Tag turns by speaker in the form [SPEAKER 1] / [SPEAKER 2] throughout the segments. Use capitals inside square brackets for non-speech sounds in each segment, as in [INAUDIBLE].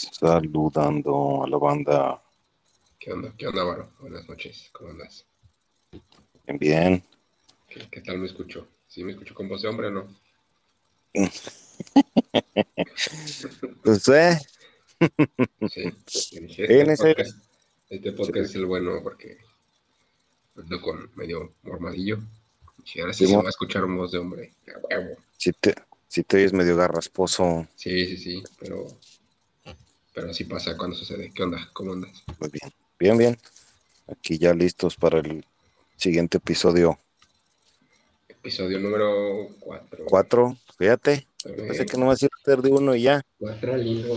[SPEAKER 1] Saludando a la banda.
[SPEAKER 2] ¿Qué onda? ¿Qué onda, Varo? Buenas noches, ¿cómo andas?
[SPEAKER 1] Bien, bien.
[SPEAKER 2] ¿Qué, qué tal me escucho? ¿Sí me escucho con voz de hombre o no? [LAUGHS]
[SPEAKER 1] Pues, eh,
[SPEAKER 2] Sí. Dije,
[SPEAKER 1] Sí,
[SPEAKER 2] Este podcast, este podcast es el bueno porque ando con medio mormadillo. Y ahora sí
[SPEAKER 1] Sí,
[SPEAKER 2] se va a escuchar un voz de hombre. A huevo.
[SPEAKER 1] si te, si te oyes medio garrasposo,
[SPEAKER 2] Sí, sí, sí, pero, pero así pasa cuando sucede. ¿Qué onda? ¿Cómo andas?
[SPEAKER 1] pues bien. Bien, bien. Aquí ya listos para el siguiente episodio
[SPEAKER 2] Episodio número 4.
[SPEAKER 1] 4. Fíjate, pensé que no va a ser de uno y ya.
[SPEAKER 2] Cuatro lindo.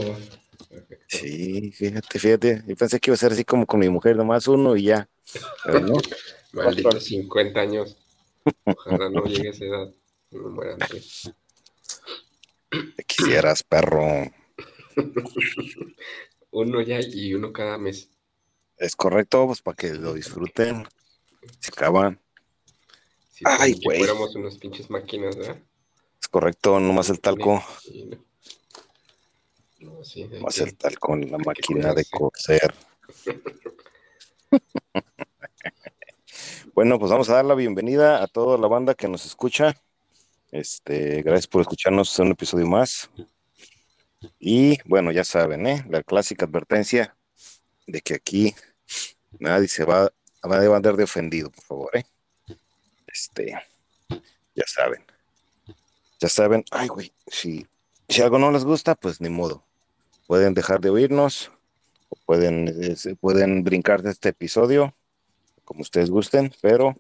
[SPEAKER 2] Perfecto.
[SPEAKER 1] Sí, fíjate, fíjate. Yo pensé que iba a ser así como con mi mujer, nomás uno y ya. Pero no. [LAUGHS]
[SPEAKER 2] Malditos 50 años. Ojalá no llegue a esa edad. me muera antes.
[SPEAKER 1] Te quisieras, perro. [LAUGHS]
[SPEAKER 2] Uno ya y uno cada mes.
[SPEAKER 1] Es correcto, pues para que lo disfruten. Se acaban.
[SPEAKER 2] Si
[SPEAKER 1] Ay,
[SPEAKER 2] si
[SPEAKER 1] güey.
[SPEAKER 2] fuéramos unas pinches máquinas, ¿verdad?
[SPEAKER 1] Es correcto, nomás el talco.
[SPEAKER 2] Sí, no. No, sí, hay
[SPEAKER 1] Nomás
[SPEAKER 2] que-
[SPEAKER 1] el talco la máquina de coser. [LAUGHS] Bueno, pues vamos a dar la bienvenida a toda la banda que nos escucha. Este, gracias por escucharnos en un episodio más. Y bueno, ya saben, ¿eh? La clásica advertencia de que aquí nadie se va, a andar de ofendido, por favor, ¿eh? Este, ya saben. Ya saben, ay, güey, si, si algo no les gusta, pues ni modo. Pueden dejar de oírnos, o pueden, se- pueden brincar de este episodio, como ustedes gusten, pero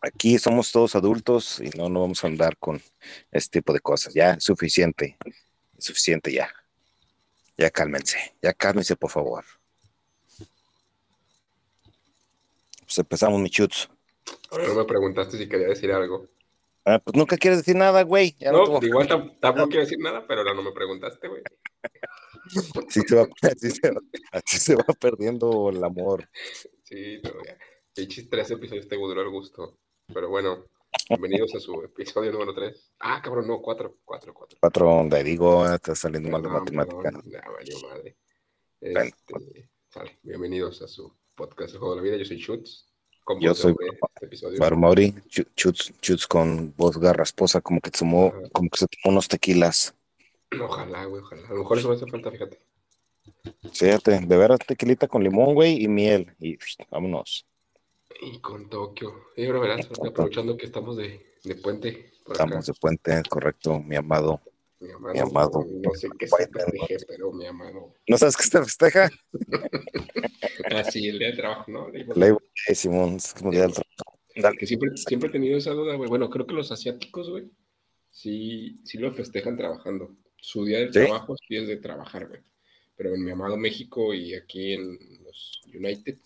[SPEAKER 1] aquí somos todos adultos y no, no vamos a andar con este tipo de cosas. Ya suficiente, es suficiente ya. Ya cálmense, ya cálmense, por favor. Pues empezamos, mi chutz.
[SPEAKER 2] Ahora no me preguntaste si quería decir algo.
[SPEAKER 1] Ah, pues nunca quieres decir nada, güey. Ya no, a-
[SPEAKER 2] igual tam- [LAUGHS] tampoco quiero decir nada, pero ahora no me preguntaste, güey.
[SPEAKER 1] así se va, así se va- así se va perdiendo el amor.
[SPEAKER 2] Sí, no, ya. Pinches tres episodios te duró el gusto. Pero bueno, bienvenidos a su episodio número 3. Ah, cabrón, no, 4, 4, 4.
[SPEAKER 1] Cuatro, donde digo, ah, está saliendo mal de matemática.
[SPEAKER 2] madre. Este, sale. Bienvenidos a su podcast El Juego de la Vida. Yo soy Schutz. Con
[SPEAKER 1] Yo soy
[SPEAKER 2] este
[SPEAKER 1] chutz, chutz con voz garrasposa, como que tomó,
[SPEAKER 2] Ajá.
[SPEAKER 1] como que se tomó unos tequilas.
[SPEAKER 2] Ojalá, güey, ojalá. A lo mejor eso me hace falta, fíjate.
[SPEAKER 1] Fíjate, de veras tequilita con limón, güey, y miel. Y vámonos.
[SPEAKER 2] Y con Tokio. Y ahora verás, aprovechando que estamos de, de puente acá.
[SPEAKER 1] Estamos de puente, correcto, mi amado.
[SPEAKER 2] Mi amado,
[SPEAKER 1] mi amado.
[SPEAKER 2] No sé qué se festeje, pero mi amado.
[SPEAKER 1] ¿No sabes qué se festeja? [LAUGHS]
[SPEAKER 2] Ah, sí, el día de trabajo, ¿no?
[SPEAKER 1] Labor Day, Simón, es como día del trabajo. Dale.
[SPEAKER 2] Que siempre, siempre he tenido esa duda, güey. Bueno, creo que los asiáticos, güey, sí, sí lo festejan trabajando. Su día de
[SPEAKER 1] ¿Sí?
[SPEAKER 2] trabajo sí es de trabajar, güey. Pero en mi amado México y aquí en los United,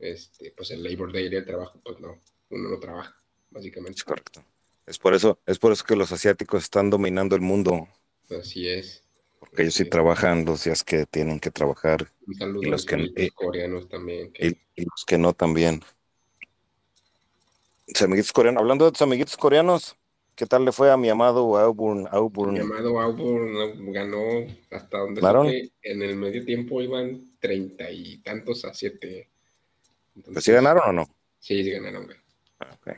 [SPEAKER 2] este, pues el Labor Day, el trabajo, pues no, uno no trabaja, básicamente.
[SPEAKER 1] Es correcto. Es por eso, es por eso que los asiáticos están dominando el mundo,
[SPEAKER 2] Así es.
[SPEAKER 1] porque ellos sí
[SPEAKER 2] Sí.
[SPEAKER 1] trabajan los días que tienen que trabajar
[SPEAKER 2] Un saludo
[SPEAKER 1] Y
[SPEAKER 2] a
[SPEAKER 1] los
[SPEAKER 2] los
[SPEAKER 1] que-
[SPEAKER 2] amiguitos
[SPEAKER 1] y-
[SPEAKER 2] coreanos también. que-
[SPEAKER 1] y, y los que no también. Amiguitos coreanos, hablando de tus amiguitos coreanos, ¿qué tal le fue a mi amado Auburn? Auburn?
[SPEAKER 2] Mi amado Auburn ganó hasta donde en el medio tiempo iban treinta y tantos a siete.
[SPEAKER 1] ¿Pues sí ganaron o no?
[SPEAKER 2] Sí, sí ganaron, güey.
[SPEAKER 1] Ah, ok.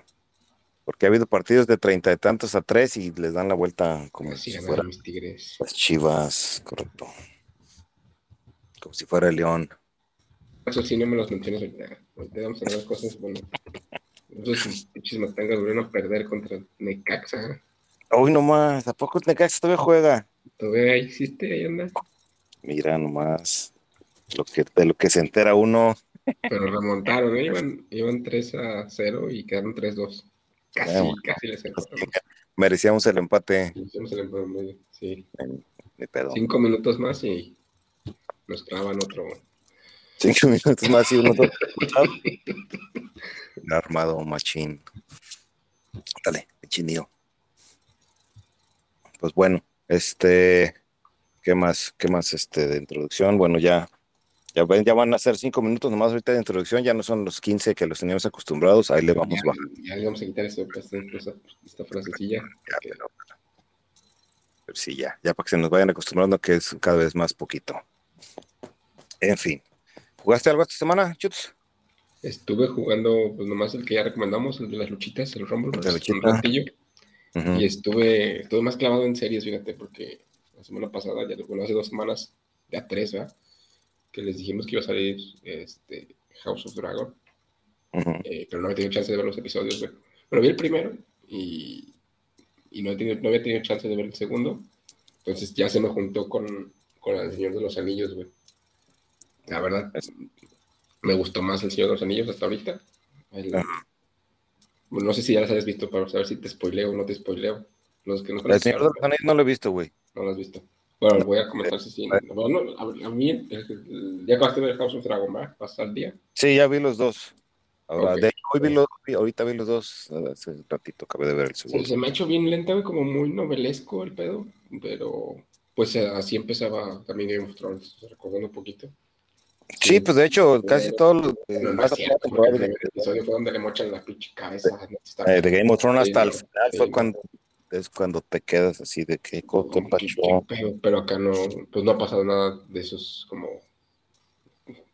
[SPEAKER 1] Porque ha habido partidos de treinta y tantos a tres y les dan la vuelta como si fueran
[SPEAKER 2] mis tigres.
[SPEAKER 1] las chivas, correcto. Como si fuera el León.
[SPEAKER 2] Eso sí, no me los menciones ahorita. Ahorita vamos a de cosas, bueno. Esos pinches matangas volvieron a perder contra Necaxa.
[SPEAKER 1] Uy, nomás, ¿a poco Necaxa todavía juega?
[SPEAKER 2] Todavía existe, ahí anda.
[SPEAKER 1] Mira nomás, lo que, de lo que se entera uno.
[SPEAKER 2] Pero remontaron, ¿eh? iban, iban 3 a 0 y quedaron 3-2. Casi, casi les encontramos.
[SPEAKER 1] Merecíamos el empate.
[SPEAKER 2] Hicimos el empate Sí.
[SPEAKER 1] Ni pedo.
[SPEAKER 2] Cinco minutos más y nos clavan otro.
[SPEAKER 1] Cinco [LAUGHS] minutos más y uno. [LAUGHS] Armado, machín. Dale, chinío. Pues bueno, este, ¿qué más? ¿Qué más este de introducción? Bueno, ya, ya van a ser cinco minutos nomás ahorita de introducción, ya no son los 15 que los teníamos acostumbrados, ahí le vamos
[SPEAKER 2] Ya,
[SPEAKER 1] bajando.
[SPEAKER 2] ya le vamos a quitar esto, pues, esta, esta frasecilla.
[SPEAKER 1] Ya,
[SPEAKER 2] porque
[SPEAKER 1] pero, Pero sí, ya, ya para que se nos vayan acostumbrando que es cada vez más poquito. En fin. ¿Jugaste algo esta semana, Chuts?
[SPEAKER 2] Estuve jugando, pues nomás el que ya recomendamos, el de las luchitas, el Rumble,
[SPEAKER 1] De luchita.
[SPEAKER 2] un ratillo. Y estuve, estuve más clavado en series, fíjate, porque la semana pasada, ya bueno, hace dos semanas, ya tres, ¿verdad? Que les dijimos que iba a salir este, House of Dragon, eh, pero no había tenido chance de ver los episodios, güey. Pero vi el primero y, y no, he tenido, no había tenido chance de ver el segundo. Entonces ya se me juntó con, con El Señor de los Anillos, güey. La verdad,
[SPEAKER 1] Es-
[SPEAKER 2] me gustó más El Señor de los Anillos hasta ahorita. El-
[SPEAKER 1] Ajá.
[SPEAKER 2] bueno, no sé si ya las hayas visto para saber si te spoileo o no te spoileo. Los que no
[SPEAKER 1] El Señor de los Anillos no lo he visto, güey.
[SPEAKER 2] no lo has visto. Bueno, voy a comentar si sí. Bueno, a, mí, el- el- ya acabaste de ver House of Dragon, ¿verdad? ¿Vas al día?
[SPEAKER 1] Sí, ya vi los dos. Ahora,
[SPEAKER 2] Ok.
[SPEAKER 1] de hoy vi los, ahorita vi los dos. eh, Hace ratito acabé de ver el
[SPEAKER 2] Se,
[SPEAKER 1] segundo.
[SPEAKER 2] se me ha hecho bien lenta, como muy novelesco el pedo, pero pues eh, así empezaba también Game of Thrones, recordando un poquito.
[SPEAKER 1] Sí, pues de hecho, casi todos los. eh,
[SPEAKER 2] No, no es cierto, el primer episodio fue donde le mochan la pinche cabeza.
[SPEAKER 1] eh, de Game of Thrones hasta
[SPEAKER 2] Sí,
[SPEAKER 1] el final
[SPEAKER 2] sí.
[SPEAKER 1] fue cuando es cuando te quedas así de que
[SPEAKER 2] pedo, pero acá no, pues no ha pasado nada de esos como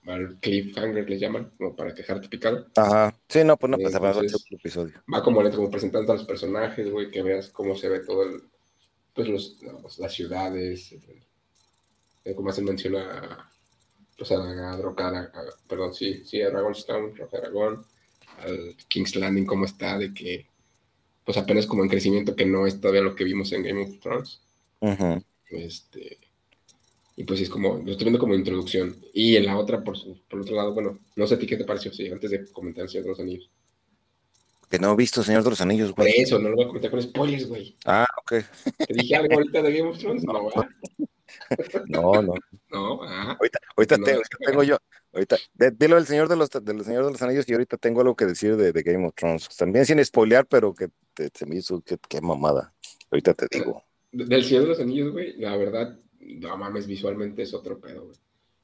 [SPEAKER 2] al cliffhanger le llaman, como para dejarte picado.
[SPEAKER 1] Ajá. Sí, no, pues no pasaba
[SPEAKER 2] entonces-
[SPEAKER 1] otro episodio.
[SPEAKER 2] va como como presentando a los personajes, güey, que veas cómo se ve todo el, pues los, los- las ciudades, el- como se menciona, pues a, a Drocada, a- perdón, sí, sí, a Dragonstone, Rock Aragón, al King's Landing, cómo está, de que, pues apenas como en crecimiento, que no es todavía lo que vimos en Game of Thrones, este, y pues es como, lo estoy viendo como introducción, y en la otra, por, su- por otro lado, bueno, no sé a ti qué te pareció, sí, antes de comentar el Señor de los Anillos.
[SPEAKER 1] Que no he visto Señor de los Anillos,
[SPEAKER 2] Por
[SPEAKER 1] güey.
[SPEAKER 2] eso, no lo voy a comentar con spoilers, güey.
[SPEAKER 1] Ah, ok.
[SPEAKER 2] ¿Te dije algo ahorita de Game of Thrones? No, ¿verdad? [LAUGHS] [LAUGHS]
[SPEAKER 1] No, no.
[SPEAKER 2] No, ah.
[SPEAKER 1] Ahorita, ahorita
[SPEAKER 2] No,
[SPEAKER 1] tengo,
[SPEAKER 2] que-
[SPEAKER 1] tengo yo. Ahorita, de- dilo del Señor de los, del Señor de los Anillos y ahorita tengo algo que decir de, de Game of Thrones. También sin spoilear, pero que te- se me hizo que qué mamada. Ahorita te digo.
[SPEAKER 2] Del Señor de los Anillos, güey, la verdad, no mames, visualmente es otro pedo, güey.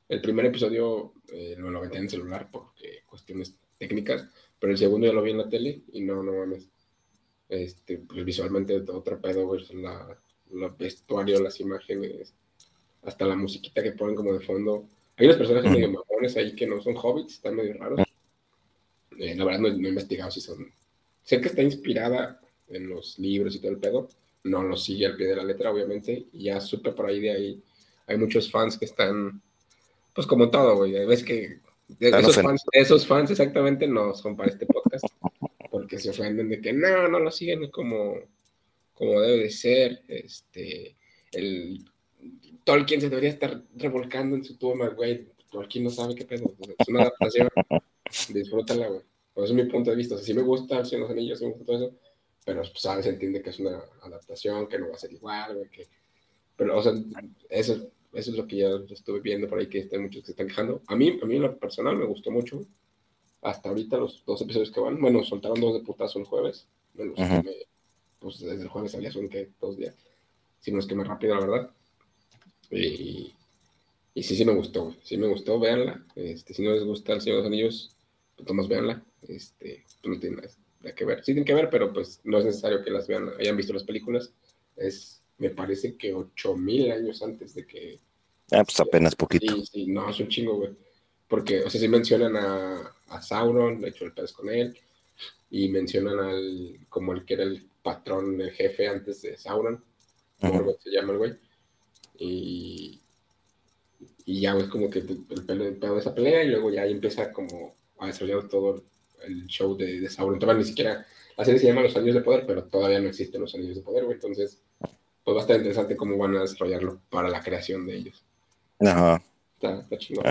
[SPEAKER 2] El primer episodio eh, no lo metí en celular porque cuestiones técnicas, pero el segundo ya lo vi en la tele y no, no mames. Este, pues visualmente otro pedo, güey. La, los vestuarios, las imágenes, hasta la musiquita que ponen como de fondo. Hay unos personajes medio mamones ahí que no son hobbits, están medio raros. Eh, la verdad no, no he investigado si son. Sé que está inspirada en los libros y todo el pedo. No lo sigue al pie de la letra, obviamente. Y ya supe por ahí de ahí. Hay muchos fans que están. Pues como todo, güey. Ves que. de- esos fans exactamente no son para este podcast. Porque se ofenden de que no, no lo siguen como, como debe de ser. Este. El. Tolkien se debería estar revolcando en su tumba, güey. Tolkien no sabe qué pedo. Es una adaptación. Disfrútala, güey. Pues es mi punto de vista. O sea, sí me gusta El Señor de los Anillos, sí me gusta todo eso, pero pues, sabes, entiende que es una adaptación, que no va a ser igual, güey, que... Pero, o sea, eso, eso es lo que ya estuve viendo por ahí, que hay muchos que se están quejando. A mí, a mí en lo personal me gustó mucho. Hasta ahorita los dos episodios que van, bueno, soltaron dos de putazo el jueves. Los que me- pues desde el jueves salía son que dos días. Si no es que más rápido, la verdad. Y, y sí, sí me gustó. Sí me gustó, véanla. Este, si no les gusta El Señor de los Anillos, pues nomás véanla. Este, pues no tiene nada que ver. Sí tienen que ver, pero pues no es necesario que las vean, hayan visto las películas. Es, me parece que 8000 años antes de que.
[SPEAKER 1] Ah, pues apenas poquito.
[SPEAKER 2] Sí, sí, no, es un chingo, güey. Porque, o sea, sí mencionan a, a Sauron, de hecho, el pez con él. Y mencionan al, como el que era el patrón, el jefe antes de Sauron. Morgoth se llama el güey. Y, y ya, güey, como que el, pedo de esa pelea y luego ya empieza como a desarrollar todo el show de, de Sauron. Todavía ni siquiera, la serie se llama Los Anillos de Poder, pero todavía no existen los Anillos de Poder, güey. Entonces, pues va a estar interesante cómo van a desarrollarlo para la creación de ellos.
[SPEAKER 1] Ajá.
[SPEAKER 2] Está, está chingón.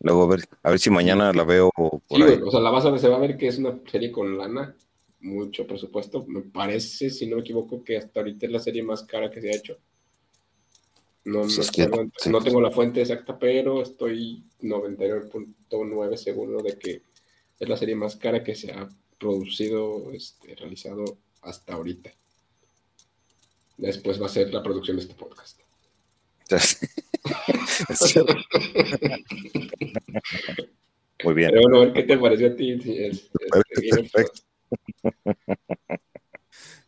[SPEAKER 1] Luego a ver, a ver si mañana la veo por
[SPEAKER 2] Sí,
[SPEAKER 1] ahí.
[SPEAKER 2] güey, o sea, la vas a ver, se va a ver que es una serie con lana, mucho presupuesto. Me parece, si no me equivoco, que hasta ahorita es la serie más cara que se ha hecho. No,
[SPEAKER 1] es que- sí.
[SPEAKER 2] no tengo la fuente exacta, pero estoy 99.9 seguro de que es la serie más cara que se ha producido, este, realizado hasta ahorita. Después va a ser la producción de este podcast. [LAUGHS]
[SPEAKER 1] Muy bien.
[SPEAKER 2] Pero bueno, qué te pareció a ti. es-.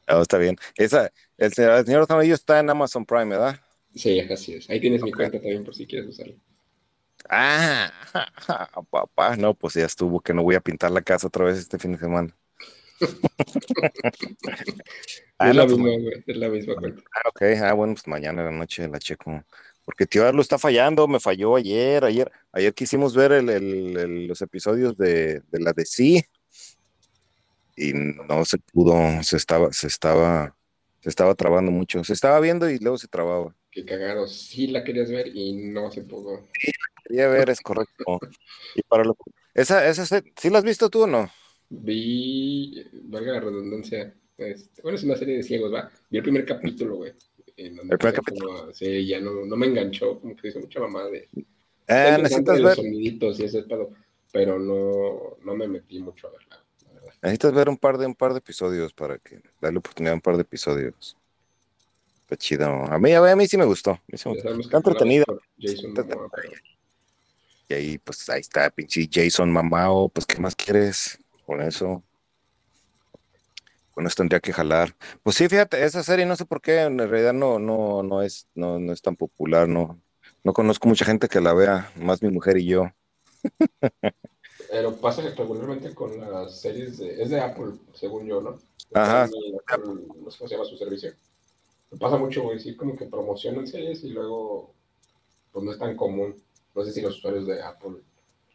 [SPEAKER 1] Oh, [LAUGHS] está bien. Esa, el, señor, el señor Zamudio está en Amazon Prime, ¿verdad?
[SPEAKER 2] Sí, así es. Ahí tienes mi cuenta también por si quieres usarla.
[SPEAKER 1] Ah, [LAUGHS] papá, no, pues ya estuvo que no voy a pintar la casa otra vez este fin de semana. [LAUGHS]
[SPEAKER 2] ah, es, la pues, misma, es la misma cuenta.
[SPEAKER 1] Ah, ok, ah, bueno, pues mañana en la noche la checo. Porque tío lo está fallando, me falló ayer, ayer, ayer quisimos ver el, el, los episodios de, de la de sí y no se pudo, se estaba, se estaba, se estaba trabando mucho, se estaba viendo y luego se trababa.
[SPEAKER 2] Qué cagado, sí la querías ver y no se pudo.
[SPEAKER 1] Sí, la quería ver, es correcto. y para lo, esa, esa, ¿sí la has visto tú o no?
[SPEAKER 2] Vi, valga la redundancia, este, bueno, es una serie de ciegos, va. Vi el primer capítulo, güey. el primer capítulo. sí, ya no, no me enganchó, como que hizo mucha mamá de.
[SPEAKER 1] Eh, necesitas ver.
[SPEAKER 2] soniditos y ese pedo, pero no, no me metí mucho a verla.
[SPEAKER 1] Necesitas ver un par de un par de episodios para que darle oportunidad a un par de episodios. Está chido. A mí, a mí sí me gustó. Está entretenido. y ahí, pues ahí está, pinche Jason Mamao. Pues, ¿qué más quieres con eso? Con eso tendría que jalar. Pues sí, fíjate, esa serie no sé por qué, en realidad no, no, no es, no, no es tan popular, no, no conozco mucha gente que la vea, más mi mujer y yo. [LAUGHS]
[SPEAKER 2] Pero pasa regularmente con las series de. Es de Apple, según yo, ¿no?
[SPEAKER 1] Ajá.
[SPEAKER 2] no sé cómo se llama su servicio. Pasa mucho, güey, sí, como que promocionan series y luego. Pues no es tan común. No sé si los usuarios de Apple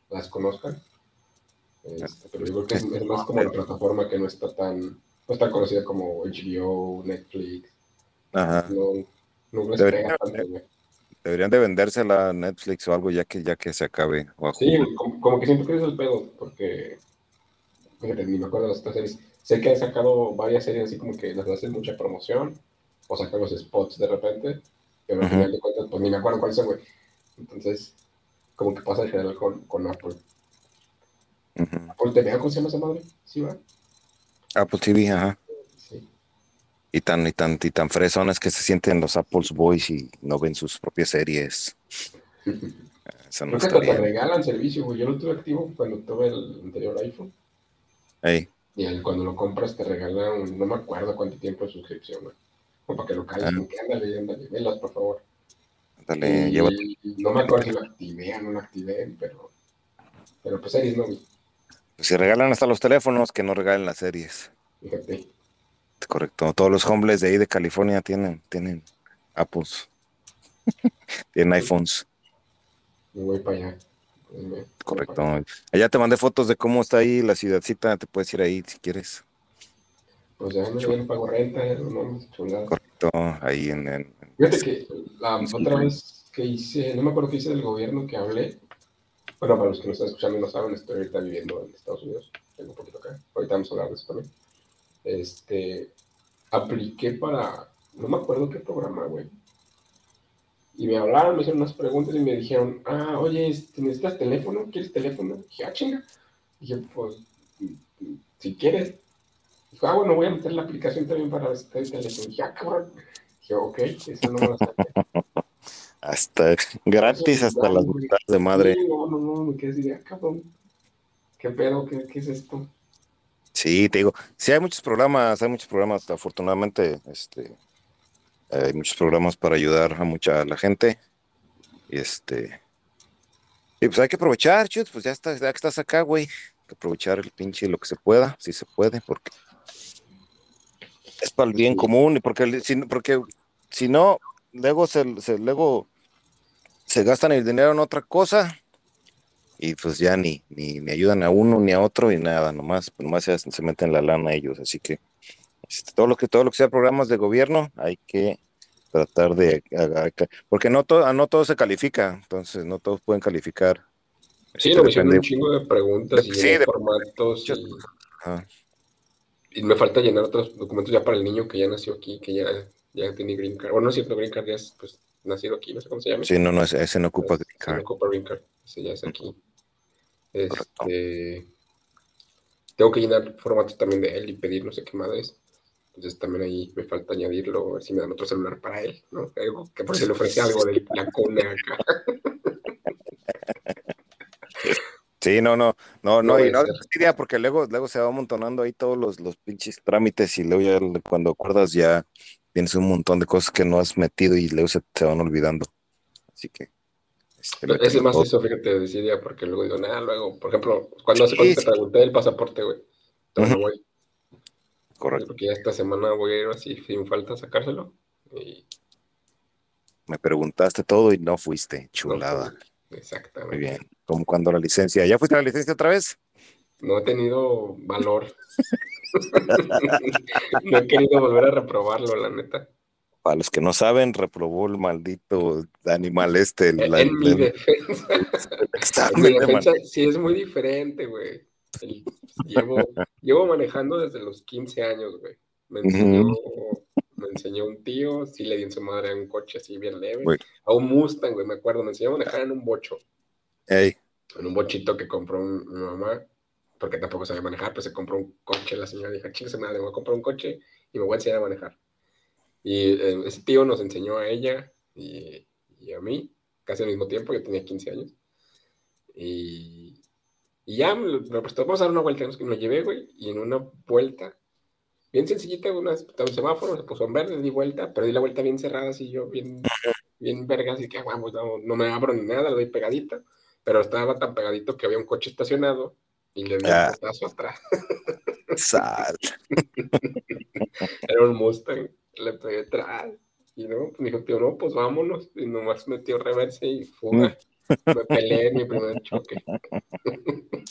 [SPEAKER 2] las conozcan. Este, pero yo creo que es, más como la plataforma que no está tan. No está conocida como HBO, Netflix.
[SPEAKER 1] Ajá.
[SPEAKER 2] No, no les pega tanto, güey.
[SPEAKER 1] Deberían de vendérsela a Netflix o algo ya que ya que se acabe.
[SPEAKER 2] sí, como, que siempre que es el pedo, porque ni me acuerdo de las otras series. Sé que han sacado varias series así como que les hacen mucha promoción o sacan los spots de repente, pero al final de cuentas, pues ni me acuerdo cuáles son, güey. Entonces, como que pasa en general con, con Apple. Apple TV, ¿cómo se llama esa madre? ¿Sí, va?
[SPEAKER 1] Apple TV, ajá y tan, y tan, y tan fresones que se sienten los Apple Boys y no ven sus propias series. [LAUGHS]
[SPEAKER 2] Eso no Creo que te regalan servicio, güey. Yo lo tuve activo cuando tuve el anterior iPhone. Y cuando lo compras te regalan, no me acuerdo cuánto tiempo de suscripción, güey. Como para que lo calles, ah. que ándale, ándale, velas, por favor.
[SPEAKER 1] Ándale,
[SPEAKER 2] llévate. No me acuerdo si lo activé o no lo activé, pero, pero pues series no.
[SPEAKER 1] Pues si regalan hasta los teléfonos, que no regalen las series.
[SPEAKER 2] Fíjate.
[SPEAKER 1] Correcto. Todos los hombres de ahí de California tienen, tienen Apples. [LAUGHS] tienen iPhones.
[SPEAKER 2] Me voy para allá.
[SPEAKER 1] Correcto. Allá te mandé fotos de cómo está ahí la ciudadcita. Te puedes ir ahí si quieres.
[SPEAKER 2] Pues ya me voy pago renta, no,
[SPEAKER 1] Correcto, ahí en,
[SPEAKER 2] en Fíjate que la otra vez que hice, no me acuerdo qué hice del gobierno que hablé. Bueno, para los que nos están escuchando y no saben, estoy ahorita viviendo en Estados Unidos. Tengo un poquito acá. Ahorita vamos a hablar de eso también este, apliqué para, no me acuerdo qué programa, güey. Y me hablaron, me hicieron unas preguntas y me dijeron, ah, oye, este, ¿necesitas teléfono? ¿Quieres teléfono? dije, ah, chinga. dije, pues, si quieres. Dijo, ah, bueno, voy a meter la aplicación también para el teléfono. dije, ah, cabrón. dije, ok, eso no me lo
[SPEAKER 1] Hasta gratis, hasta las botas de madre.
[SPEAKER 2] no, no, no, me quedé así, ah, cabrón. ¿Qué pedo? ¿Qué, qué es esto?
[SPEAKER 1] Sí, te digo, sí hay muchos programas, hay muchos programas, afortunadamente, este, hay muchos programas para ayudar a mucha la gente. Y este, y pues hay que aprovechar, chut, pues ya estás, ya que estás acá, güey, hay que aprovechar el pinche lo que se pueda, si se puede, porque para el bien común y porque, si, porque si no, luego se, se, luego se gastan el dinero en otra cosa y pues ya ni, ni, ayudan a uno ni a otro y nada, nomás, nomás se, se meten la lana ellos, así que este, todo lo que todo lo que sea programas de gobierno hay que tratar de porque no todo no todo se califica, entonces no todos pueden calificar.
[SPEAKER 2] Sí, lo hicieron un chingo de preguntas y de formatos y, me falta llenar otros documentos ya para el niño que ya nació aquí, que ya, ya tiene green card. O no es cierto, green card ya es pues nacido aquí, no sé cómo se llama.
[SPEAKER 1] Sí, no, no, ese, no ocupa green card.
[SPEAKER 2] no ocupa green card, ese ya es aquí. Este, tengo que llenar formatos también de él y pedir no sé qué es Entonces también ahí me falta añadirlo, a ver si me dan otro celular para él, ¿no? que por si le ofrece algo de la cuna acá. [LAUGHS]
[SPEAKER 1] Sí, no, no, no,
[SPEAKER 2] No
[SPEAKER 1] no, y no es idea porque luego, luego se va amontonando ahí todos los, los pinches trámites y luego ya cuando acuerdas ya tienes un montón de cosas que no has metido y luego se te van olvidando. Así que, este,
[SPEAKER 2] Ese
[SPEAKER 1] métele
[SPEAKER 2] más
[SPEAKER 1] todo.
[SPEAKER 2] eso, fíjate, decidia, porque luego digo, nada, luego, por ejemplo, cuando hace
[SPEAKER 1] Sí,
[SPEAKER 2] cuando te pregunté el pasaporte, güey, voy,
[SPEAKER 1] Correcto.
[SPEAKER 2] porque ya esta semana voy a ir así sin falta a sacárselo. Y
[SPEAKER 1] Me preguntaste todo y no fuiste. Chulada.
[SPEAKER 2] Exactamente.
[SPEAKER 1] Muy bien. Como cuando la licencia. ¿Ya fuiste a la licencia otra vez?
[SPEAKER 2] No he tenido valor. [LAUGHS] no he querido volver a reprobarlo, la neta.
[SPEAKER 1] Para los que no saben, reprobó el maldito animal este. el-
[SPEAKER 2] En,
[SPEAKER 1] la-
[SPEAKER 2] mi
[SPEAKER 1] el
[SPEAKER 2] defensa, en mi
[SPEAKER 1] de
[SPEAKER 2] defensa sí es muy diferente, güey. Llevo, llevo manejando desde los 15 años, güey. Me enseñó, me enseñó un tío, sí le di en su madre a un coche así bien leve. A un Mustang, güey, me acuerdo. Me enseñó a manejar en un bocho.
[SPEAKER 1] Ey,
[SPEAKER 2] en un bochito que compró un- mi mamá, porque tampoco sabía manejar, pues se compró un coche, la señora dijo, chingue madre, me voy a comprar un coche y me voy a enseñar a manejar. Y eh, ese tío nos enseñó a ella y, y a mí, casi al mismo tiempo, yo tenía 15 años. Y, y ya me lo, me lo prestó, vamos a dar una vuelta, nos- me lo llevé, güey, y en una vuelta, bien sencillita, una, un semáforo, se puso en verde, di vuelta, pero di la vuelta bien cerrada, así yo, bien, bien verga, así que, vamos, no, no me abro ni nada, le doy pegadita pero estaba tan pegadito que había un coche estacionado y le di un
[SPEAKER 1] Ah.
[SPEAKER 2] putazo atrás.
[SPEAKER 1] sal. [LAUGHS]
[SPEAKER 2] Era un Mustang, le pegué atrás. Y no, me dijo, tío, no, pues vámonos. Y nomás metió reverse y fuga. Me peleé en mi primer choque. [LAUGHS]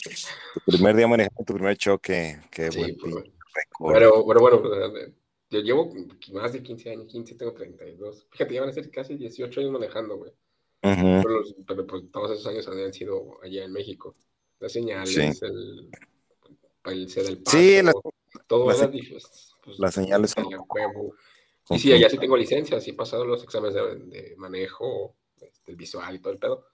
[SPEAKER 1] Tu primer día manejando tu primer choque. Qué
[SPEAKER 2] Sí,
[SPEAKER 1] buen
[SPEAKER 2] pues, pero, pero bueno, pues, yo llevo más de 15 años, 15, tengo 32. Fíjate, ya van a ser casi 18 años manejando, güey.
[SPEAKER 1] Ujú.
[SPEAKER 2] Pero, los- pero, pues todos esos años habían sido allá en México. Las señales,
[SPEAKER 1] Sí.
[SPEAKER 2] el, el C del paso,
[SPEAKER 1] Sí, la-
[SPEAKER 2] todo
[SPEAKER 1] las-
[SPEAKER 2] era dif- pues,
[SPEAKER 1] las señales son-.
[SPEAKER 2] Y sí, allá sí tengo licencia, sí he pasado los exámenes de, de manejo, este, el visual y todo el pedo.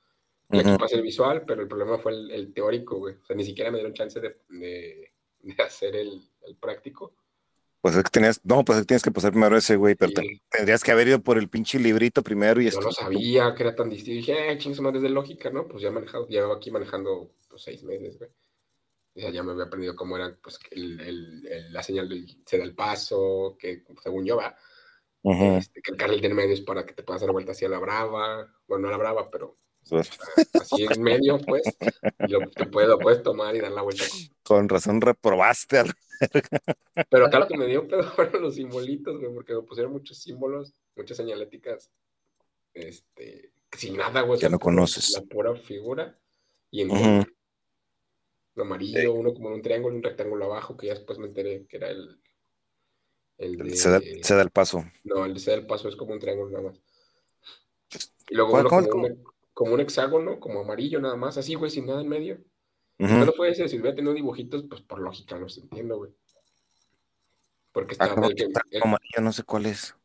[SPEAKER 2] Y aquí
[SPEAKER 1] Ujú.
[SPEAKER 2] pasé el visual, pero el problema fue el, el teórico, güey. O sea, ni siquiera me dieron chance de, de- de hacer el, el práctico.
[SPEAKER 1] Pues es que tenías, no, pues es que tienes que pasar primero ese, güey, pero te- tendrías que haber ido por el pinche librito primero y
[SPEAKER 2] yo
[SPEAKER 1] esto.
[SPEAKER 2] no sabía que era tan distinto. Dije, eh, chingues madres de lógica, ¿no? Pues ya he manejado, llevo aquí manejando pues, seis meses, güey. O sea, ya me había aprendido cómo era pues, el, el- el- la señal del se da el paso, que según yo va,
[SPEAKER 1] Ujú.
[SPEAKER 2] este, que el carril del medio es para que te puedas dar vuelta hacia la brava. Bueno, no a la brava, pero así en medio, pues. Y lo, te puedes, lo puedes tomar y dar la vuelta.
[SPEAKER 1] Con razón reprobaste. al-
[SPEAKER 2] Pero acá lo que me dio pedo [LAUGHS] fueron los simbolitos, güey, porque me pusieron muchos símbolos, muchas señaléticas, este, sin nada, güey. sea,
[SPEAKER 1] no conoces.
[SPEAKER 2] La pura figura. Y en color. Un amarillo, uno como en un triángulo, un rectángulo abajo, que ya después me enteré que era el. El de.
[SPEAKER 1] Se da, se da el paso.
[SPEAKER 2] No, el de ser el paso es como un triángulo nada más. Y luego
[SPEAKER 1] ¿Cuál-
[SPEAKER 2] uno
[SPEAKER 1] cuál-
[SPEAKER 2] como, como un hexágono, como amarillo nada más, así, güey, sin nada en medio. No lo puede ser, si hubiera tenido dibujitos, pues por lógica los entiendo, güey. Porque
[SPEAKER 1] Ah,
[SPEAKER 2] está el que. el-
[SPEAKER 1] amarillo, no sé cuál es.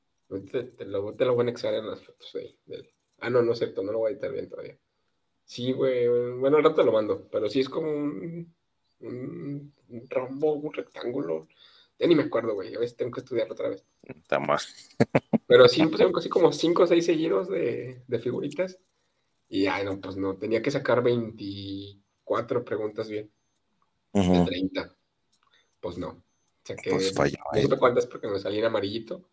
[SPEAKER 2] Te, te lo, te lo voy a anexar en las fotos del- Ah, no, no es cierto, no lo voy a editar bien todavía. Sí, güey, bueno, al rato lo mando, pero sí es como un, un, un rombo, un rectángulo. Ya ni me acuerdo, güey, a veces tengo que estudiarlo otra vez.
[SPEAKER 1] Está más.
[SPEAKER 2] Pero sí, pusieron así como 5 o 6 seguidos de, de figuritas. Y ay, no, pues no, tenía que sacar 24 preguntas bien, de
[SPEAKER 1] Ujú.
[SPEAKER 2] 30. Pues no, saqué
[SPEAKER 1] Pues falló.
[SPEAKER 2] no supe cuántas porque me salí en amarillito.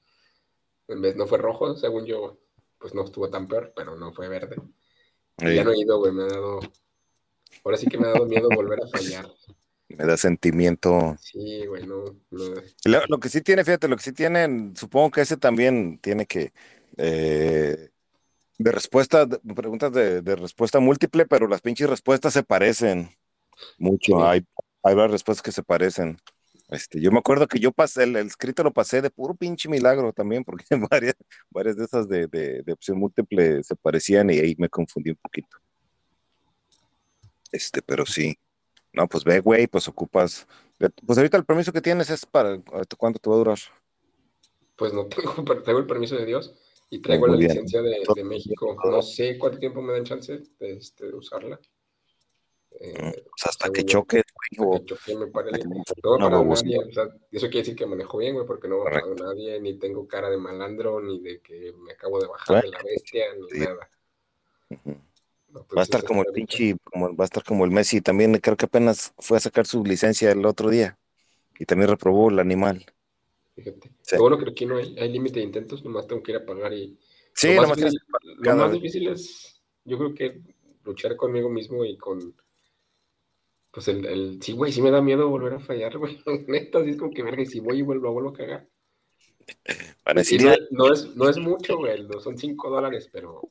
[SPEAKER 2] En vez no fue rojo, según yo, pues no estuvo tan peor, pero no fue verde. Ya no he ido, güey, me ha dado. Ahora sí que me ha dado miedo volver a fallar.
[SPEAKER 1] Me da sentimiento.
[SPEAKER 2] Sí, güey, no. no.
[SPEAKER 1] Lo, lo que sí tiene, fíjate, lo que sí tienen, supongo que ese también tiene que, eh, de respuesta, de- preguntas de, de respuesta múltiple, pero las pinches respuestas se parecen mucho.
[SPEAKER 2] Sí.
[SPEAKER 1] Hay, hay varias respuestas que se parecen. Este, yo me acuerdo que yo pasé, el, el escrito lo pasé de puro pinche milagro también, porque [LAUGHS] varias, varias de esas de, de, de opción múltiple se parecían y ahí me confundí un poquito. Este, pero sí. No, pues ve, güey, pues ocupas. Pues ahorita el permiso que tienes es para. ¿Cuánto te va a durar?
[SPEAKER 2] Pues no tengo, [LAUGHS] traigo el permiso de Dios y traigo
[SPEAKER 1] Muy
[SPEAKER 2] la
[SPEAKER 1] bien.
[SPEAKER 2] licencia de, de México. No sé cuánto tiempo me dan chance de, este, de usarla. Eh,
[SPEAKER 1] Pues hasta que
[SPEAKER 2] hasta
[SPEAKER 1] güey,
[SPEAKER 2] que choque me pare el- No nadie, o sea, eso quiere decir que manejo bien, güey, porque no he parado a nadie, ni tengo cara de malandro, ni de que me acabo de bajar de la bestia, ni
[SPEAKER 1] Sí.
[SPEAKER 2] nada.
[SPEAKER 1] Ujú. Va a estar como el pinche, como, va a estar como el Messi. También creo que apenas fue a sacar su licencia el otro día y también reprobó el animal.
[SPEAKER 2] Fíjate. bueno que aquí no hay, hay límite de intentos, nomás tengo que ir a pagar y.
[SPEAKER 1] Sí,
[SPEAKER 2] lo más, difícil, lo más difícil es, yo creo que luchar conmigo mismo y con. Pues el, el sí, güey, sí me da miedo volver a fallar, güey. [LAUGHS] Neta, así es como que verga, y si voy y vuelvo, vuelvo a cagar. no, es, no es mucho, güey, no son cinco dólares, pero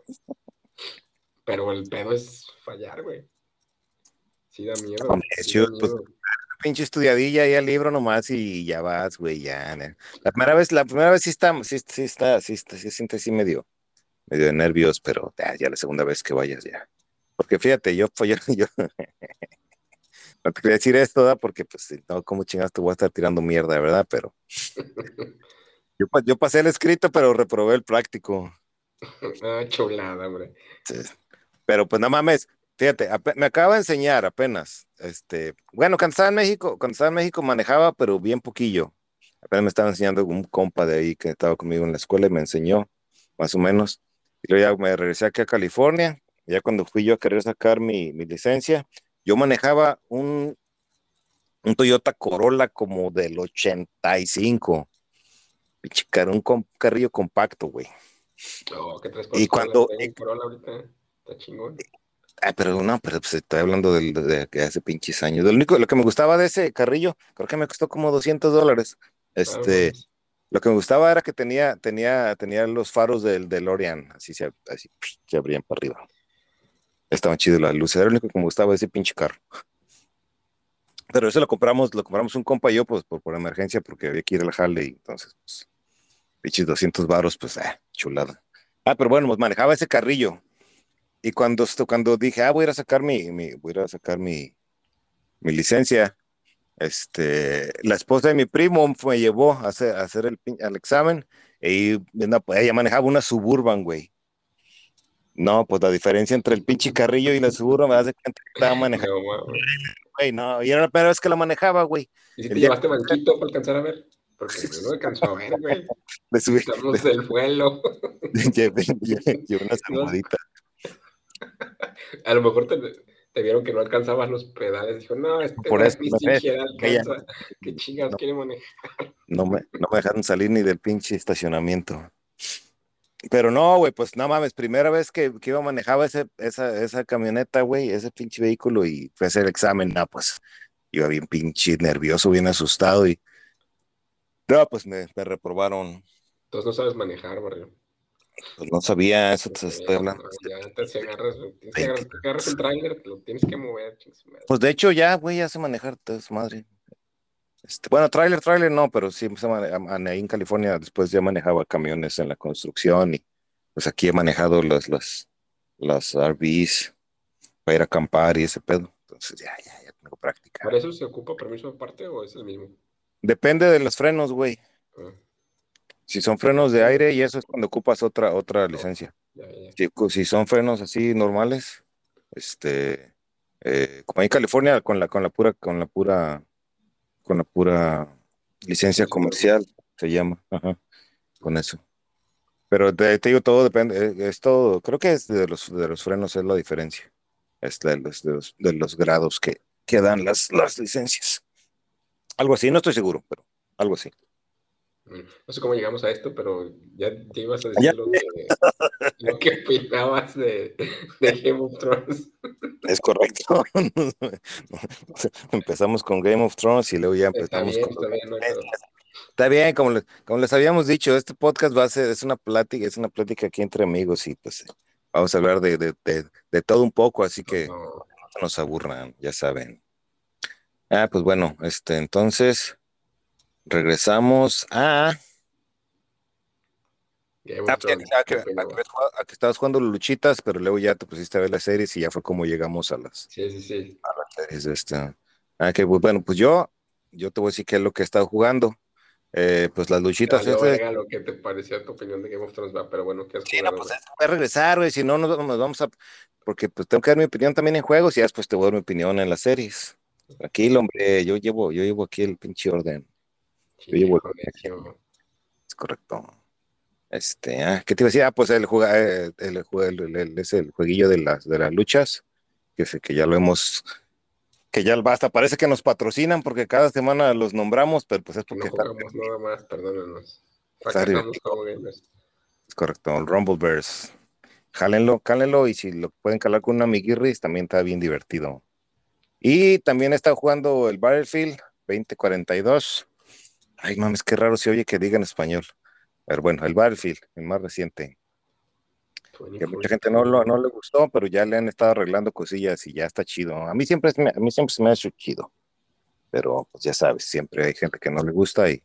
[SPEAKER 2] pero el pedo es fallar, güey. Sí da miedo. Pues,
[SPEAKER 1] pinche estudiadilla y el libro nomás y ya vas, güey, ya. La primera vez, la primera vez sí está, sí, sí está, sí, está, sí siente así medio, medio de nervios, pero ya, la segunda vez que vayas ya. Porque fíjate, yo, [LAUGHS] yo, yo no te quería decir esto, ¿verdad? Porque pues no, como chingados te voy a estar tirando mierda, ¿verdad? Pero [LAUGHS] yo, yo pasé el escrito, pero reprobé el práctico. [LAUGHS]
[SPEAKER 2] ah, chulada, hombre. Sí.
[SPEAKER 1] Pero pues no mames, fíjate, me acaba de enseñar apenas. Este, bueno, cuando estaba en México, cuando estaba en México manejaba, pero bien poquillo. Apenas me estaba enseñando un compa de ahí que estaba conmigo en la escuela y me enseñó, más o menos. Y luego ya me regresé aquí a California. Ya cuando fui yo a querer sacar mi, licencia, yo manejaba un, un Toyota Corolla como del 85. Un, un carrillo compacto, güey.
[SPEAKER 2] Oh,
[SPEAKER 1] y cuando... Corolla ahorita? Está chingón. Ah, pero no, pero pues estoy hablando de, de, hace pinches años. Lo único, lo que me gustaba de ese carrillo, creo que me costó como 200 dólares. Este, lo que me gustaba era que tenía, tenía, tenía los faros del, del Orion, así se, así se abrían para arriba. Estaban chidos las luces, era lo único que me gustaba de ese pinche carro. Pero eso lo compramos, lo compramos un compa y yo, pues, por, por emergencia, porque había que ir al jale y entonces, pues, pinches 200 varos, pues, ah, chulada. Ah, pero bueno, pues manejaba ese carrillo y cuando, cuando dije, ah, voy a ir a sacar mi, voy a, sacar mi, mi licencia, este, la esposa de mi primo me llevó a hacer, a hacer el, examen y pues, ella manejaba una Suburban, güey. No, pues la diferencia entre el pinche carrillo y la Suburban me hace que estaba [LAUGHS] manejando. Güey, no, y era la primera vez que la manejaba, güey.
[SPEAKER 2] ¿Y si te llevaste banquito para alcanzar a ver? Porque no alcanzó a ver, güey. [LAUGHS] Me subí. Estamos del vuelo. [LAUGHS]
[SPEAKER 1] llevé, una saludita
[SPEAKER 2] a lo mejor te, vieron que no alcanzabas los pedales. Dijo, no, este Por eso, alcanza. ¿Qué chingados quiere manejar?
[SPEAKER 1] No me, no me dejaron salir ni del pinche estacionamiento. Pero no, güey, pues no mames, primera vez que, que iba manejaba ese, esa, esa camioneta, güey, ese pinche vehículo y fue a hacer el examen, no, pues iba bien pinche nervioso, bien asustado y no, pues me, me reprobaron.
[SPEAKER 2] Entonces no sabes manejar, barrio.
[SPEAKER 1] Pues no sabía, eso te estoy hablando.
[SPEAKER 2] Ya, te si agarras, tienes que agarras, el trailer, te lo tienes que mover.
[SPEAKER 1] Pues de hecho ya, güey, ya sé manejar, su madre. Este, bueno, trailer, trailer no, pero sí, ahí en California después ya manejaba camiones en la construcción y pues aquí he manejado los, los, las RVs para ir a acampar y ese pedo. Entonces ya, ya, ya tengo práctica.
[SPEAKER 2] ¿Para eso se ocupa permiso aparte o es el mismo?
[SPEAKER 1] Depende de los frenos, güey. Ah. Si son frenos de aire y eso es cuando ocupas otra, otra licencia. Si, son frenos así normales, este, eh, como en California, con la, con la pura, con la pura, con la pura licencia comercial, se llama, con eso. Pero te, digo, todo depende, eh, es todo, creo que es de los, de los frenos es la diferencia, es de los, de los, grados que, que dan las, las licencias. Algo así, no estoy seguro, pero algo así.
[SPEAKER 2] No sé cómo llegamos a esto, pero ya te ibas a decir lo, que opinabas de, Game of Thrones.
[SPEAKER 1] Es correcto. [LAUGHS] Empezamos con Game of Thrones y luego ya empezamos con... Está bien, como, les, como les habíamos dicho, este podcast va a ser, es una plática, es una plática aquí entre amigos y pues vamos a hablar de, de, todo un poco, así que no nos aburran, ya saben. Ah, pues bueno, este, entonces regresamos a. Ah, pues, a, que, estabas jugando luchitas, pero luego ya te pusiste a ver las series y ya fue como llegamos a las,
[SPEAKER 2] sí, sí, sí.
[SPEAKER 1] A las series. Esta. Ah, que pues, bueno, pues yo, yo te voy a decir qué es lo que he estado jugando. Eh, pues las luchitas.
[SPEAKER 2] Ya, este... lo que te parecía tu opinión de Game of Thrones, va, pero bueno, ¿qué has
[SPEAKER 1] sí, no, pues voy a regresar, güey, si no nos, vamos a. Porque pues tengo que dar mi opinión también en juegos y después te voy a dar mi opinión en las series. Tranquilo, hombre, yo llevo, yo llevo aquí el pinche orden. Es correcto. Este, ah, ¿qué te iba a decir? Ah, pues el, eh, el, el, el, es el jueguillo de las, de las luchas, que, que ya lo hemos, que ya basta, parece que nos patrocinan porque cada semana los nombramos, pero pues es porque...
[SPEAKER 2] No jugamos nada más, perdónenos.
[SPEAKER 1] Es correcto, el Rumble Bears. Jálenlo, cálenlo y si lo pueden calar con una amiguirris, también está bien divertido. Y también está jugando el Battlefield 2042. Ay, mames, qué raro se oye que diga en español. Pero bueno, el Battlefield, el más reciente. Que mucha gente no, lo, no le gustó, pero ya le han estado arreglando cosillas y ya está chido. A mí siempre, a mí siempre se me ha hecho chido. Pero pues ya sabes, siempre hay gente que no le gusta y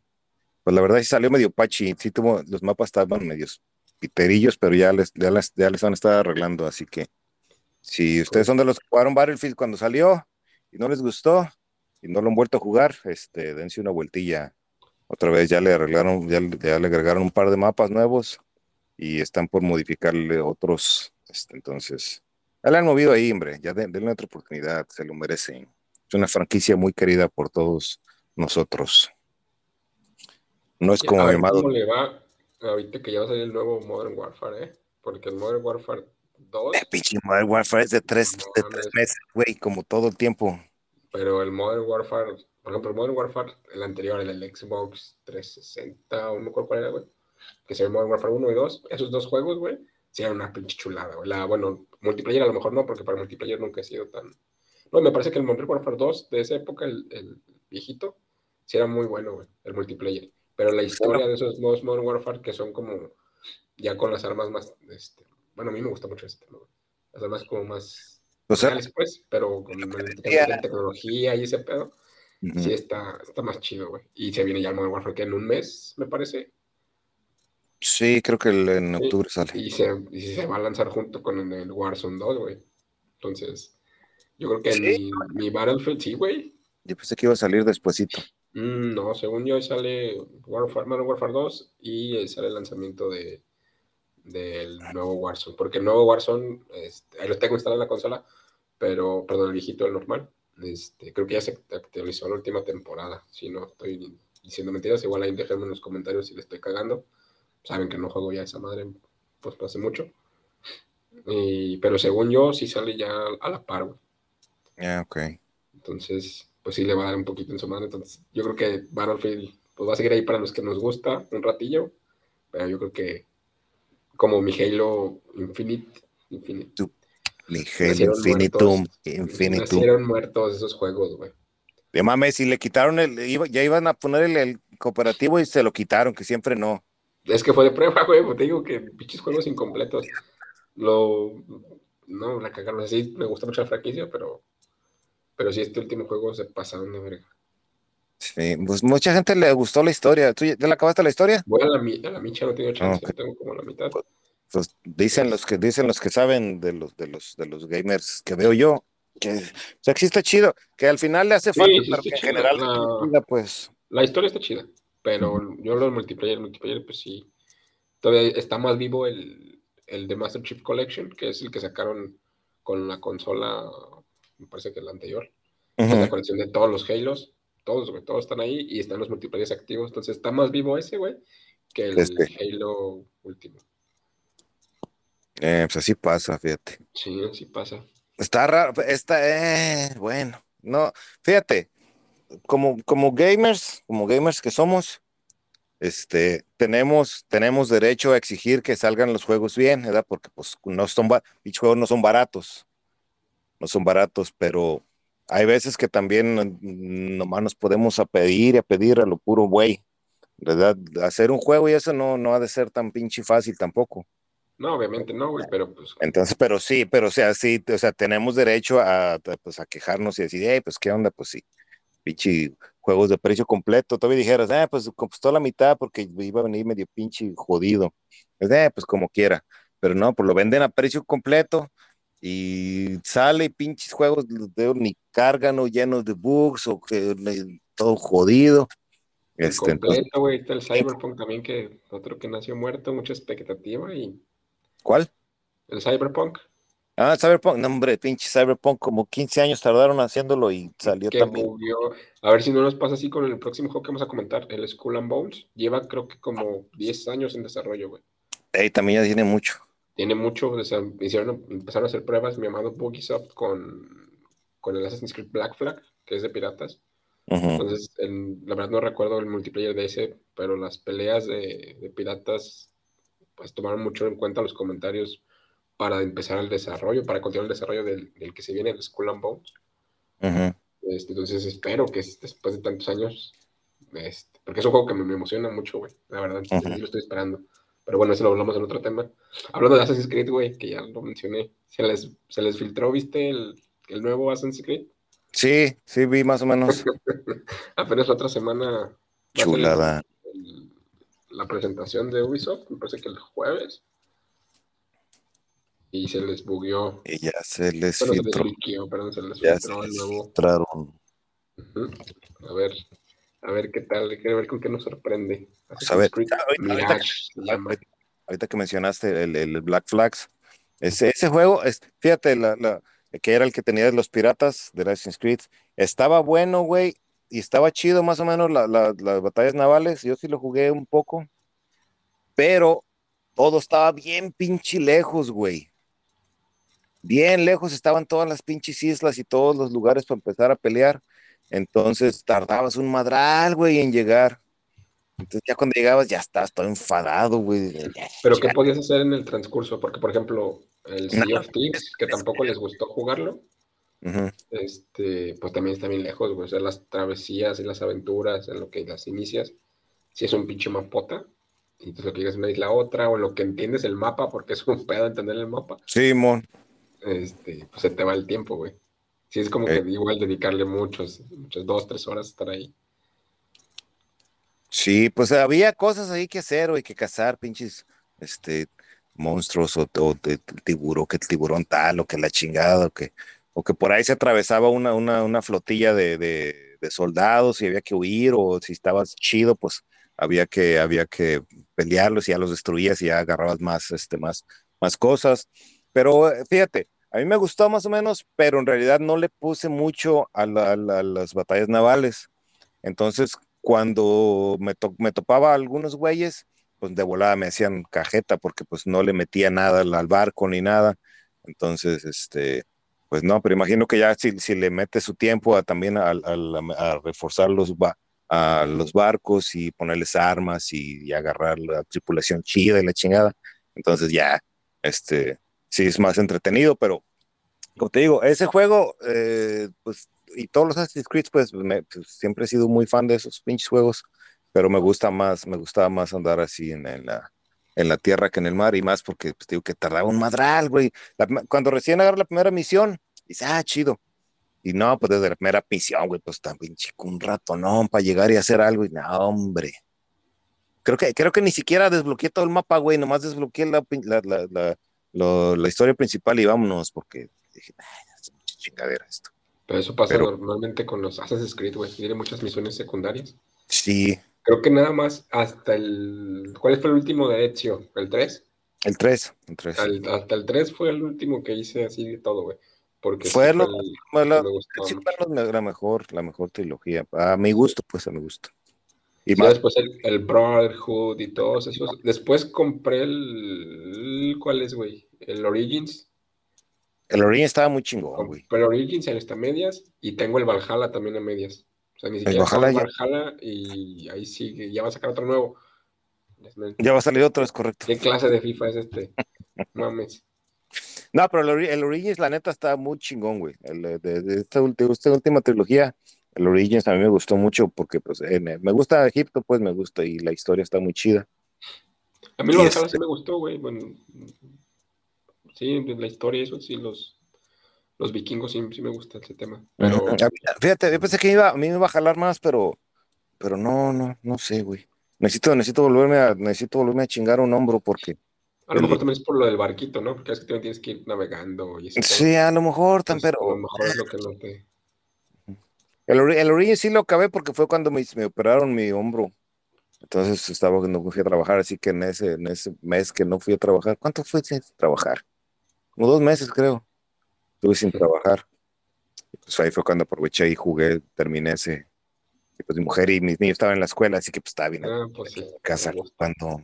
[SPEAKER 1] pues la verdad sí salió medio pachi. Sí tuvo, los mapas estaban medios piterillos, pero ya les, ya les, ya les han estado arreglando. Así que si ustedes son de los que jugaron Battlefield cuando salió y no les gustó y no lo han vuelto a jugar, este, dense una vueltilla otra vez ya le arreglaron, ya, le agregaron un par de mapas nuevos y están por modificarle otros. Este, entonces, ya le han movido ahí, hombre, ya denle otra oportunidad, se lo merecen. Es una franquicia muy querida por todos nosotros. No es como llamado.
[SPEAKER 2] ¿Cómo le va ahorita que ya va a salir el nuevo Modern Warfare, eh? Porque el Modern Warfare 2.
[SPEAKER 1] El pinche Modern Warfare es de tres, de tres meses, güey, como todo el tiempo.
[SPEAKER 2] Pero el Modern Warfare por ejemplo, Modern Warfare, el anterior, el del Xbox 360, o no me acuerdo cuál era, güey, que se Modern Warfare 1 y 2, esos dos juegos, güey, sí eran una pinche chulada, güey. La, bueno, multiplayer a lo mejor no, porque para multiplayer nunca he sido tan... No, me parece que el Modern Warfare 2 de esa época, el, el viejito, sí era muy bueno, güey, el multiplayer. Pero la historia de esos modos Modern Warfare que son como ya con las armas más, este, bueno, a mí me gusta mucho este, ¿no? Las armas como más... O sea, pues, pero con la tecnología y ese pedo Sí, está, está más chido, güey. Y se viene ya el Modern Warfare que en un mes, me parece.
[SPEAKER 1] Sí, creo que en octubre sale.
[SPEAKER 2] Y se, y se va a lanzar junto con el Warzone 2, güey. Entonces, yo creo que mi, mi, Battlefield, sí, güey.
[SPEAKER 1] Yo pensé que iba a salir despuesito.
[SPEAKER 2] Mm, no, según yo sale Warfare, Modern Warfare 2 y sale el lanzamiento de del nuevo Warzone. Porque el nuevo Warzone, este, ahí lo tengo instalado en la consola, pero, perdón, el viejito, el normal. Este, creo que ya se actualizó la última temporada. Si no estoy diciendo mentiras, igual ahí déjenme en los comentarios si le estoy cagando. Saben que no juego ya esa madre, pues hace mucho. pero según yo, sí sale ya a la par, güey.
[SPEAKER 1] Ah, ok.
[SPEAKER 2] Entonces, pues sí le va a dar un poquito en su mano. Entonces, yo creo que Battlefield pues va a seguir ahí para los que nos gusta un ratillo. Pero yo creo que como mi Halo Infinite, Infinite
[SPEAKER 1] ni Infinitum, Infinitum.
[SPEAKER 2] Nacieron muertos esos juegos, güey.
[SPEAKER 1] De mames, si le quitaron el, ya iban a poner el, cooperativo y se lo quitaron, que siempre no.
[SPEAKER 2] Es que fue de prueba, güey, te digo que pinches juegos incompletos. Lo, no, la cagaron así, me gusta mucho la franquicia, pero, pero sí, este último juego se pasaron de verga.
[SPEAKER 1] Sí, pues mucha gente le gustó la historia. ¿Tú ya la acabaste la historia?
[SPEAKER 2] Voy a la, a la micha, no tengo chance, tengo como la mitad.
[SPEAKER 1] Dicen los que dicen los que saben de los de los de los gamers que veo yo que o sea, que está chido, que al final le hace falta, en general
[SPEAKER 2] la, pues la historia está chida, pero yo lo del multiplayer, multiplayer pues sí todavía está más vivo el, el de Master Chief Collection, que es el que sacaron con la consola, me parece que la anterior, la colección de todos los Halos, todos, todos están ahí y están los multiplayers activos, entonces está más vivo ese, güey, que el este. Halo último.
[SPEAKER 1] Eh, pues así pasa, fíjate.
[SPEAKER 2] Sí, así pasa.
[SPEAKER 1] Está raro, está, eh, bueno, no, fíjate, como, como gamers, como gamers que somos, este, tenemos, tenemos derecho a exigir que salgan los juegos bien, ¿verdad? Porque pues no son, juegos no son baratos, no son baratos, pero hay veces que también nomás nos podemos a pedir, a pedir a lo puro güey, ¿verdad? Hacer un juego y eso no, no ha de ser tan pinche fácil tampoco.
[SPEAKER 2] No, obviamente no, güey, pero pues.
[SPEAKER 1] Entonces, pero sí, pero o sea, sí, o sea, tenemos derecho a, pues, a quejarnos y decir, hey, pues qué onda, pues sí, pinche juegos de precio completo. Todavía dijeras, eh, pues costó la mitad porque iba a venir medio pinche jodido. Pues, eh, pues como quiera. Pero no, pues lo venden a precio completo y sale pinches juegos de, ni cargan o llenos de bugs o que todo jodido.
[SPEAKER 2] Este, completo, güey, está el Cyberpunk también, que otro que nació muerto, mucha expectativa y
[SPEAKER 1] ¿Cuál?
[SPEAKER 2] El Cyberpunk.
[SPEAKER 1] Ah, Cyberpunk, no, hombre, pinche Cyberpunk, como 15 años tardaron haciéndolo y salió también.
[SPEAKER 2] A ver si no nos pasa así con el próximo juego que vamos a comentar, el Skull and Bones. Lleva creo que como 10 años en desarrollo, güey.
[SPEAKER 1] Ey, también ya tiene mucho.
[SPEAKER 2] Tiene mucho, o sea, hicieron, empezaron a hacer pruebas, mi amado Bugisoft, con, con el Assassin's Creed Black Flag, que es de piratas. Entonces, la verdad no recuerdo el multiplayer de ese, pero las peleas de, piratas, pues tomaron mucho en cuenta los comentarios para empezar el desarrollo, para continuar el desarrollo del, que se viene, el Skull and Bones. Este, entonces espero que después de tantos años, este, porque es un juego que me, emociona mucho, güey, la verdad, lo estoy esperando. Pero bueno, eso lo hablamos en otro tema. Hablando de Assassin's Creed, güey, que ya lo mencioné, se les, se les filtró, ¿viste el, el nuevo Assassin's Creed?
[SPEAKER 1] Sí, sí, vi más o menos. [LAUGHS]
[SPEAKER 2] Apenas la otra semana.
[SPEAKER 1] Chulada.
[SPEAKER 2] La presentación de Ubisoft, me parece que el jueves. Y se les bugueó.
[SPEAKER 1] Y ya se les
[SPEAKER 2] filtró. perdón, se les filtró el nuevo. A ver, a ver qué tal, quiero ver con qué nos sorprende.
[SPEAKER 1] a ver, ahorita, que mencionaste el, el Black Flags, ese, ese juego, es, fíjate, la, la, que era el que tenía de los piratas de Assassin's Creed, estaba bueno, güey, y estaba chido más o menos las batallas navales, yo sí lo jugué un poco, pero todo estaba bien pinche lejos, güey. Bien lejos estaban todas las pinches islas y todos los lugares para empezar a pelear. Entonces tardabas un madral, güey, en llegar. Entonces ya cuando llegabas ya estabas todo enfadado, güey.
[SPEAKER 2] Pero ¿qué podías hacer en el transcurso? Porque, por ejemplo, el Sea of Thieves, que tampoco les gustó jugarlo, este, pues también está bien lejos, güey. O sea, las travesías y las aventuras en lo que las inicias, si es un pinche mapota, y entonces lo que llegas a una isla otra, o lo que entiendes el mapa, porque es un pedo entender el mapa.
[SPEAKER 1] Sí, mon.
[SPEAKER 2] Este, pues se te va el tiempo, güey. Sí, es como que igual dedicarle muchos, muchas, dos, tres horas a estar ahí.
[SPEAKER 1] Sí, pues había cosas ahí que hacer o hay que cazar, pinches, este, monstruos o, de, tiburón, que el tiburón tal o que la chingada o que, o que por ahí se atravesaba una, una, una flotilla de, de, soldados y había que huir o si estabas chido, pues había que, había que pelearlos y ya los destruías y ya agarrabas más, este, más, más cosas. Pero eh, fíjate, a mí me gustó más o menos, pero en realidad no le puse mucho a, las batallas navales. Entonces, cuando me, me topaba a algunos güeyes, pues de volada me hacían cajeta porque pues no le metía nada al, barco ni nada. Entonces, este, pues no, pero imagino que ya si, si le mete su tiempo a, también a, reforzar los, a los barcos y ponerles armas y, agarrar la tripulación chida y la chingada, entonces ya, este, sí es más entretenido, pero como te digo, ese juego, eh, pues, y todos los Assassin's Creed, pues, pues, siempre he sido muy fan de esos pinches juegos, pero me gusta más, me gustaba más andar así en, la, en la tierra que en el mar, y más porque, pues, digo que tardaba un madral, güey. cuando recién agarré la primera misión, dice, ah, chido. Y no, pues desde la primera misión, güey, pues también chico, un rato, no, para llegar y hacer algo, y no, hombre. Creo que, creo que ni siquiera desbloqueé todo el mapa, güey, nomás desbloqueé la, la la historia principal y vámonos, porque dije, es mucha chingadera esto.
[SPEAKER 2] Pero eso pasa normalmente con los Assassin's Creed, güey. Tiene muchas misiones secundarias.
[SPEAKER 1] Sí.
[SPEAKER 2] Creo que nada más hasta el. ¿Cuál fue el último de Ezio? ¿El 3?
[SPEAKER 1] El 3. El 3.
[SPEAKER 2] hasta el 3 fue el último que hice así de todo, güey. Porque
[SPEAKER 1] fue, lo, fue la, la, mejor, la mejor trilogía. A mi gusto, pues a mi gusto.
[SPEAKER 2] Y más. después el, Brotherhood y todos esos. Después compré el. ¿Cuál es, güey? El Origins.
[SPEAKER 1] El Origins estaba muy chingón, güey.
[SPEAKER 2] Pero el Origins está a medias y tengo el Valhalla también a medias. Sea, ni siquiera el Valhalla, Valhalla y ahí sí, ya va a sacar otro nuevo.
[SPEAKER 1] Ya va a salir otro, es correcto.
[SPEAKER 2] ¿Qué clase de FIFA es este? [LAUGHS] Mames.
[SPEAKER 1] No, pero el, Origins, la neta, está muy chingón, güey. El, de, esta, esta, última trilogía, el Origins a mí me gustó mucho porque pues, eh, me, gusta Egipto, pues me gusta y la historia está muy chida.
[SPEAKER 2] A mí lo este sí me gustó, güey. Bueno, sí, la historia, eso sí, los, los vikingos sí, sí me gusta ese tema. Pero...
[SPEAKER 1] Fíjate, yo pensé que iba, a mí me iba a jalar más, pero, pero no, no, no sé, güey. Necesito, necesito volverme a, necesito volverme a chingar un hombro porque.
[SPEAKER 2] A lo mejor también es por lo del barquito, ¿no? Porque es que tienes que ir navegando y eso.
[SPEAKER 1] Sí, a lo mejor, tan, pero.
[SPEAKER 2] A lo mejor es lo que no te.
[SPEAKER 1] El, el Origin sí lo acabé porque fue cuando me, me, operaron mi hombro. Entonces estaba no fui a trabajar, así que en ese, en ese mes que no fui a trabajar, ¿cuánto fue sin trabajar? Como dos meses creo. Estuve sin trabajar. pues ahí fue cuando aproveché y jugué, terminé ese. Y pues mi mujer y mis niños estaban en la escuela, así que pues estaba bien
[SPEAKER 2] ah, pues
[SPEAKER 1] casa cuando.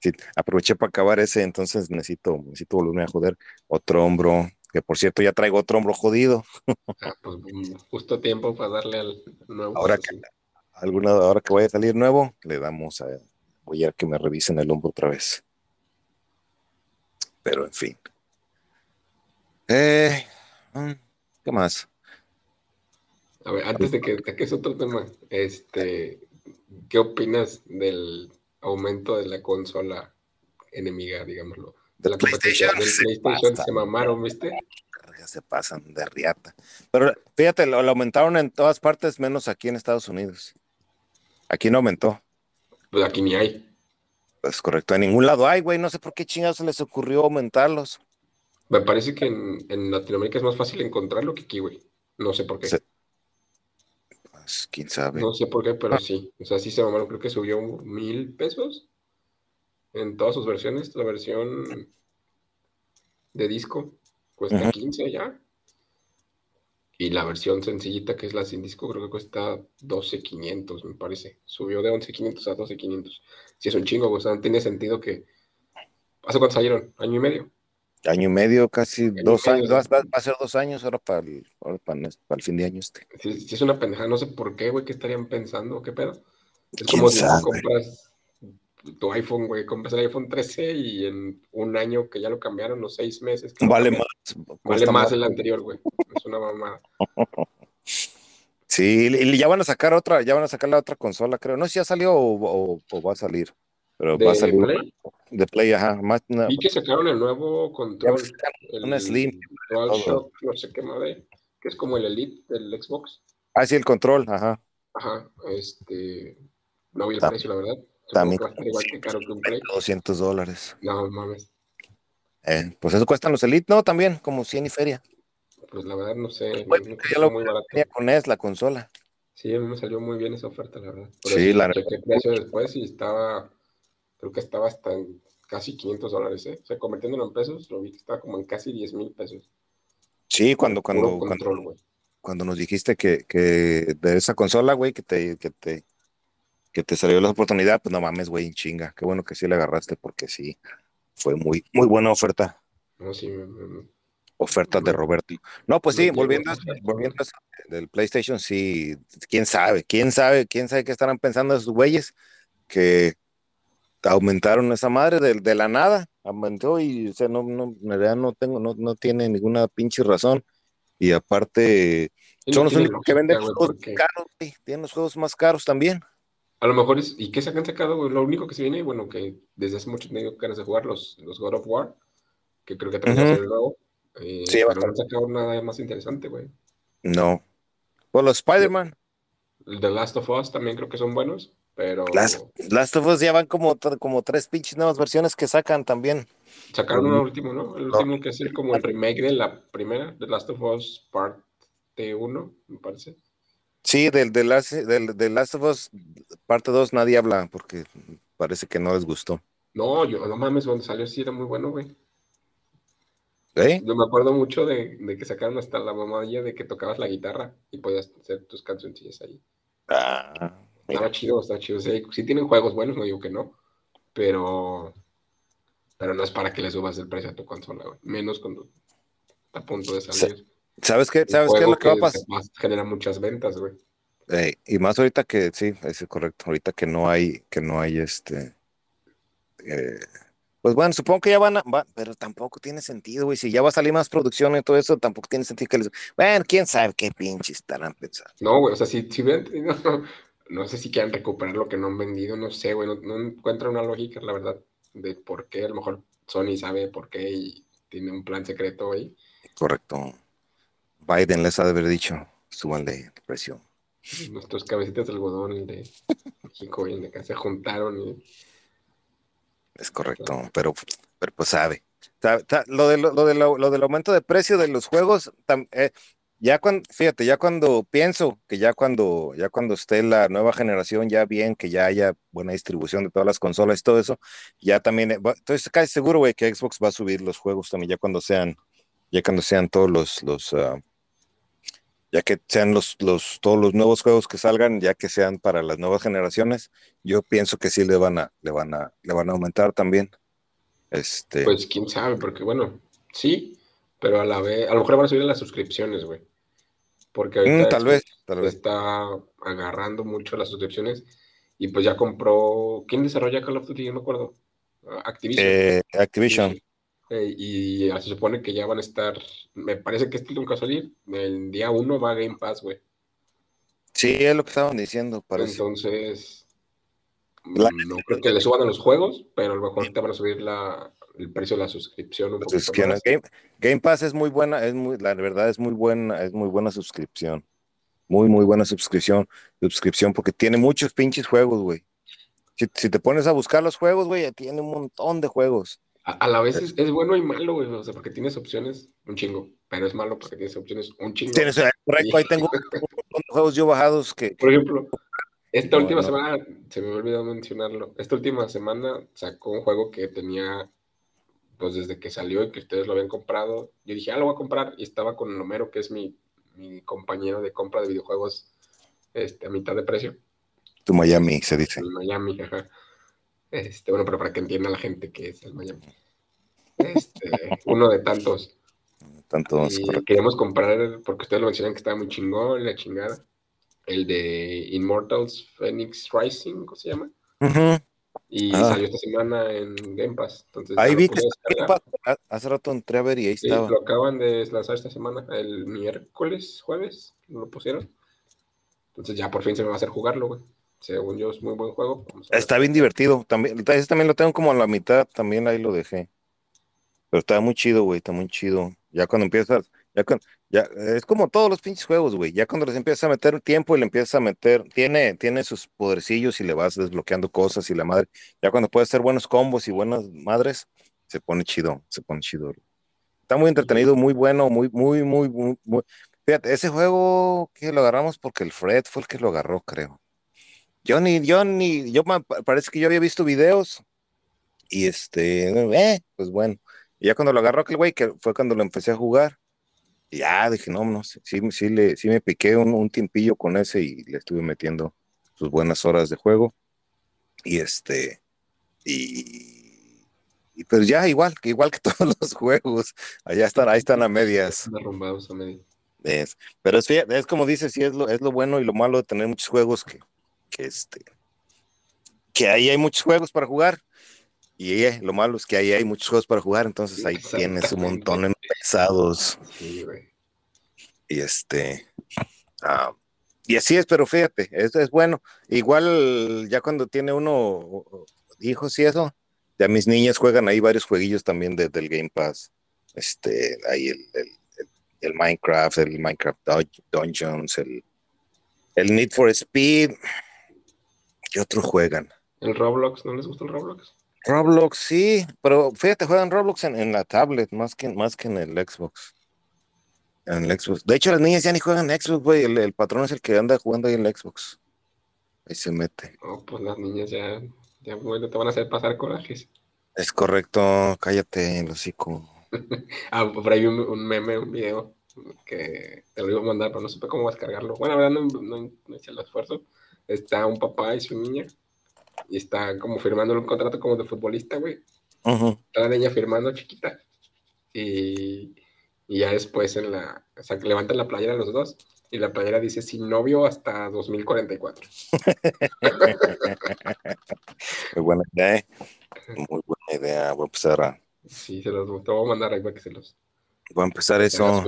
[SPEAKER 1] Sí, aproveché para acabar ese, entonces necesito, necesito volverme a joder otro hombro, que por cierto ya traigo otro hombro jodido.
[SPEAKER 2] Ah, pues justo tiempo para darle al nuevo.
[SPEAKER 1] Ahora que, alguna, ahora que vaya a salir nuevo, le damos a, voy a que me revisen el hombro otra vez. Pero en fin. Eh, mm, ¿Qué más?
[SPEAKER 2] A ver, antes de que es otro tema, este, ¿qué opinas del aumento de la consola enemiga, digámoslo? De la PlayStation, PlayStation se, mamaron, ¿viste?
[SPEAKER 1] Ya se pasan de riata. Pero fíjate, lo, aumentaron en todas partes, menos aquí en Estados Unidos. Aquí no aumentó.
[SPEAKER 2] Pues aquí ni hay.
[SPEAKER 1] Pues correcto, en ningún lado hay, güey. No sé por qué chingados se les ocurrió aumentarlos.
[SPEAKER 2] Me parece que en, Latinoamérica es más fácil encontrarlo que aquí, güey. No sé por qué.
[SPEAKER 1] Pues quién sabe.
[SPEAKER 2] No sé por qué, pero sí. O sea, sí se mamaron. Creo que subió mil pesos en todas sus versiones. La versión de disco cuesta 15 ya. Y la versión sencillita, que es la sin disco, creo que cuesta 12.500, me parece. Subió de 11.500 a 12.500. Si es un chingo, o sea, no tiene sentido que... ¿Hace cuánto salieron? ¿Año y medio?
[SPEAKER 1] Año y medio, casi dos años. Va, a ser dos años ahora para el, para, el, fin de año este.
[SPEAKER 2] Sí, es una pendejada. No sé por qué, güey, qué estarían pensando, qué pedo. Es como si compras tu iPhone, güey, compras el iPhone 13 y en un año que ya lo cambiaron, los seis meses.
[SPEAKER 1] Vale más.
[SPEAKER 2] Vale más el anterior, güey. Es una mamada. [LAUGHS]
[SPEAKER 1] Sí, y ya van a sacar otra, ya van a sacar la otra consola, creo. No sé si ya salió o, va a salir. Pero va a salir. Play? De Play, ajá.
[SPEAKER 2] Y que sacaron el nuevo control.
[SPEAKER 1] un Slim.
[SPEAKER 2] no sé qué madre. Que es como el Elite del Xbox.
[SPEAKER 1] Ah, sí, el control, ajá.
[SPEAKER 2] Ajá, este. No vi el precio, la verdad.
[SPEAKER 1] También. igual que caro que un 200 dólares.
[SPEAKER 2] No mames.
[SPEAKER 1] Eh, pues eso cuestan los Elite, ¿no? También, como 100 y feria.
[SPEAKER 2] Pues la verdad no sé.
[SPEAKER 1] Bueno, ya lo muy barato. con es la consola.
[SPEAKER 2] Sí, a mí me salió muy bien esa oferta, la verdad.
[SPEAKER 1] sí, la verdad.
[SPEAKER 2] precio después y estaba, creo que estaba hasta en casi 500 dólares, ¿eh? O sea, convirtiéndolo en pesos, lo vi que estaba como en casi 10 mil pesos.
[SPEAKER 1] Sí, cuando, cuando, cuando, cuando, nos dijiste que, que de esa consola, güey, que te, que te que te salió la oportunidad, pues no mames, güey, chinga. Qué bueno que sí le agarraste porque sí, fue muy, muy buena oferta.
[SPEAKER 2] No, sí,
[SPEAKER 1] Oferta de Roberto. No, pues sí, volviendo, a, volviendo del PlayStation, sí, quién sabe, quién sabe, quién sabe qué estarán pensando esos güeyes que aumentaron esa madre de, la nada, aumentó y, o sea, no, no, en realidad no tengo, no, no tiene ninguna pinche razón. Y aparte, son los únicos que venden juegos caros, tienen los juegos más caros también.
[SPEAKER 2] A lo mejor es, ¿y qué se han sacado? Lo único que se viene, bueno, que desde hace mucho tiempo ganas de jugar los, los God of War, que creo que también va a ser el nuevo. Eh, sí, pero no han sacado nada más interesante, güey.
[SPEAKER 1] No. Los Spider-Man.
[SPEAKER 2] The Last of Us también creo que son buenos, pero.
[SPEAKER 1] Last, Last of Us ya van como, como tres pinches nuevas versiones que sacan también.
[SPEAKER 2] Sacaron un último, ¿no? El último que es el, como el remake de la primera, The Last of Us Part 1, me parece.
[SPEAKER 1] Sí, del, del, del, Last of Us parte 2 nadie habla porque parece que no les gustó.
[SPEAKER 2] No, yo no mames, cuando salió sí era muy bueno, güey. ¿Eh? Yo me acuerdo mucho de, que sacaron hasta la mamadilla de que tocabas la guitarra y podías hacer tus canciones ahí. Ah, estaba chido, estaba chido. sí tienen juegos buenos, no digo que no, pero pero no es para que le subas el precio a tu consola, güey. Menos cuando está a punto de salir.
[SPEAKER 1] ¿Sabes qué? ¿Sabes qué es lo que, va a pasar?
[SPEAKER 2] Genera muchas ventas, güey.
[SPEAKER 1] y más ahorita que, sí, es correcto, ahorita que no hay, que no hay este, eh, pues bueno, supongo que ya van a, pero tampoco tiene sentido, güey, si ya va a salir más producción y todo eso, tampoco tiene sentido que les, bueno, quién sabe qué pinches estarán pensando.
[SPEAKER 2] No, güey, o sea, si, si ven, [LAUGHS] no, no, sé si quieren recuperar lo que no han vendido, no sé, güey, no, no encuentro una lógica, la verdad, de por qué, a lo mejor Sony sabe por qué y tiene un plan secreto ahí.
[SPEAKER 1] Correcto. Biden les ha de haber dicho, súbanle el precio.
[SPEAKER 2] Nuestros cabecitas de algodón, el de México y el de acá se juntaron y...
[SPEAKER 1] Es correcto, pero, pero pues sabe. Lo, de, lo, de lo, del aumento de precio de los juegos, eh, ya cuando, fíjate, ya cuando pienso que ya cuando, ya cuando esté la nueva generación ya bien, que ya haya buena distribución de todas las consolas y todo eso, ya también, eh, estoy casi seguro, güey, que Xbox va a subir los juegos también ya cuando sean, ya cuando sean todos los, los, ah, ya que sean los, los, todos los nuevos juegos que salgan, ya que sean para las nuevas generaciones, yo pienso que sí le van a, le van a, le van a aumentar también. Este...
[SPEAKER 2] Pues quién sabe, porque bueno, sí, pero a la vez, a lo mejor van a subir las suscripciones, güey. Porque ahorita
[SPEAKER 1] Mm, tal vez, tal vez.
[SPEAKER 2] está agarrando mucho las suscripciones y pues ya compró. ¿Quién desarrolla Call of Duty? No me acuerdo. Ah, Activision.
[SPEAKER 1] Eh, Activision.
[SPEAKER 2] Eh, y se supone que ya van a estar. Me parece que este nunca va a salir. El día uno va a Game Pass, güey.
[SPEAKER 1] Sí, es lo que estaban diciendo, parece.
[SPEAKER 2] Entonces.
[SPEAKER 1] La-
[SPEAKER 2] No creo que le suban a los juegos, pero a lo mejor te van a subir la, el precio de la suscripción un poquito más.
[SPEAKER 1] Game, Game Pass es muy buena, es muy, la verdad es muy buena, es muy buena suscripción. Muy, muy buena suscripción, suscripción, porque tiene muchos pinches juegos, güey. Si, si te pones a buscar los juegos, güey, tiene un montón de juegos.
[SPEAKER 2] A, a la vez es, es bueno y malo, güey. O sea, porque tienes opciones un chingo, pero es malo porque tienes opciones un chingo.
[SPEAKER 1] Tienes, correcto, ahí tengo un montón de juegos yo bajados que,
[SPEAKER 2] Por ejemplo, esta
[SPEAKER 1] No,
[SPEAKER 2] última
[SPEAKER 1] no.
[SPEAKER 2] semana, se me olvidó mencionarlo, esta última semana sacó un juego que tenía, pues desde que salió y que ustedes lo habían comprado, yo dije, ah, lo voy a comprar, y estaba con Homero, que es mi, mi compañero de compra de videojuegos este, a mitad de precio,
[SPEAKER 1] tu Miami se dice.
[SPEAKER 2] Miami, ajá. Este, bueno, pero para que entienda la gente que es el Miami. Este, [LAUGHS] uno de tantos.
[SPEAKER 1] Tanto,
[SPEAKER 2] Y queríamos comprar, porque ustedes lo mencionan que estaba muy chingón, la chingada. El de Immortals Phoenix Rising, ¿cómo se llama?
[SPEAKER 1] Ujú.
[SPEAKER 2] Y
[SPEAKER 1] Ah.
[SPEAKER 2] salió esta semana en Game Pass. Entonces,
[SPEAKER 1] Ahí vi que estaba- hace rato entré a ver y ahí
[SPEAKER 2] Sí,
[SPEAKER 1] estaba.
[SPEAKER 2] lo acaban de lanzar esta semana, el miércoles, jueves, lo pusieron. Entonces ya por fin se me va a hacer jugarlo, güey. Según yo es muy buen juego.
[SPEAKER 1] Está bien divertido. También, ese también lo tengo como a la mitad, también ahí lo dejé. Pero está muy chido, güey, está muy chido. Ya cuando empiezas, ya es como todos los pinches juegos, güey. Ya cuando les empiezas a meter tiempo y le empiezas a meter, tiene, tiene sus podercillos y le vas desbloqueando cosas y la madre. Ya cuando puedes hacer buenos combos y buenas madres, se pone chido, se pone chido. Está muy entretenido, muy bueno, muy, muy, muy, muy, muy- Fíjate, ese juego que lo agarramos porque el Fred fue el que lo agarró, creo. Yo ni, yo ni, yo parece que yo había visto videos y este, eh, pues bueno. Y ya cuando lo agarró aquel güey, que fue cuando lo empecé a jugar, ya dije, no, no, sí, sí, le, sí me piqué un, un tiempillo con ese y le estuve metiendo sus buenas horas de juego. Y este, y, y pues ya igual, que igual que [LAUGHS] todos los juegos, allá están, ahí están a medias.
[SPEAKER 2] Derrumbados a medio.
[SPEAKER 1] Es, pero es, es como dices, sí, es lo, es lo bueno y lo malo de tener muchos juegos que, que este, que ahí hay muchos juegos para jugar. Y eh, lo malo es que ahí hay muchos juegos para jugar, entonces ahí tienes un montón empezados.
[SPEAKER 2] Sí, güey.
[SPEAKER 1] Y este, ah, y así es, pero fíjate, eso es bueno. Igual ya cuando tiene uno hijos y eso, ya mis niñas juegan ahí varios jueguillos también de- del Game Pass. Este, ahí el, el, el- el Minecraft, el Minecraft Dun- Dungeons, el, el Need for Speed. ¿Qué otros juegan?
[SPEAKER 2] ¿El Roblox? ¿No les gusta el Roblox?
[SPEAKER 1] Roblox, sí, pero fíjate, juegan Roblox en, en la tablet más que, más que en el Xbox. En el Xbox. De hecho, las niñas ya ni juegan en Xbox, güey. El, el patrón es el que anda jugando ahí en el Xbox. Ahí se mete.
[SPEAKER 2] No, pues las niñas ya, ya bueno, te van a hacer pasar corajes.
[SPEAKER 1] Es correcto, cállate, el hocico. [LAUGHS]
[SPEAKER 2] Ah, por ahí un, un meme, un video que te lo iba a mandar, pero no supe cómo descargarlo. Bueno, la verdad no, no, no hice el esfuerzo. Está un papá y su niña y está como firmando un contrato como de futbolista, güey. Está la niña firmando chiquita y, y ya después en la, o sea, que levantan la playera los dos y la playera dice sin novio hasta 2044. [LAUGHS]
[SPEAKER 1] Qué buena idea, ¿eh? Muy buena idea. Voy a empezar a,
[SPEAKER 2] Sí, se los te voy a mandar ahí para que se los
[SPEAKER 1] voy a empezar eso.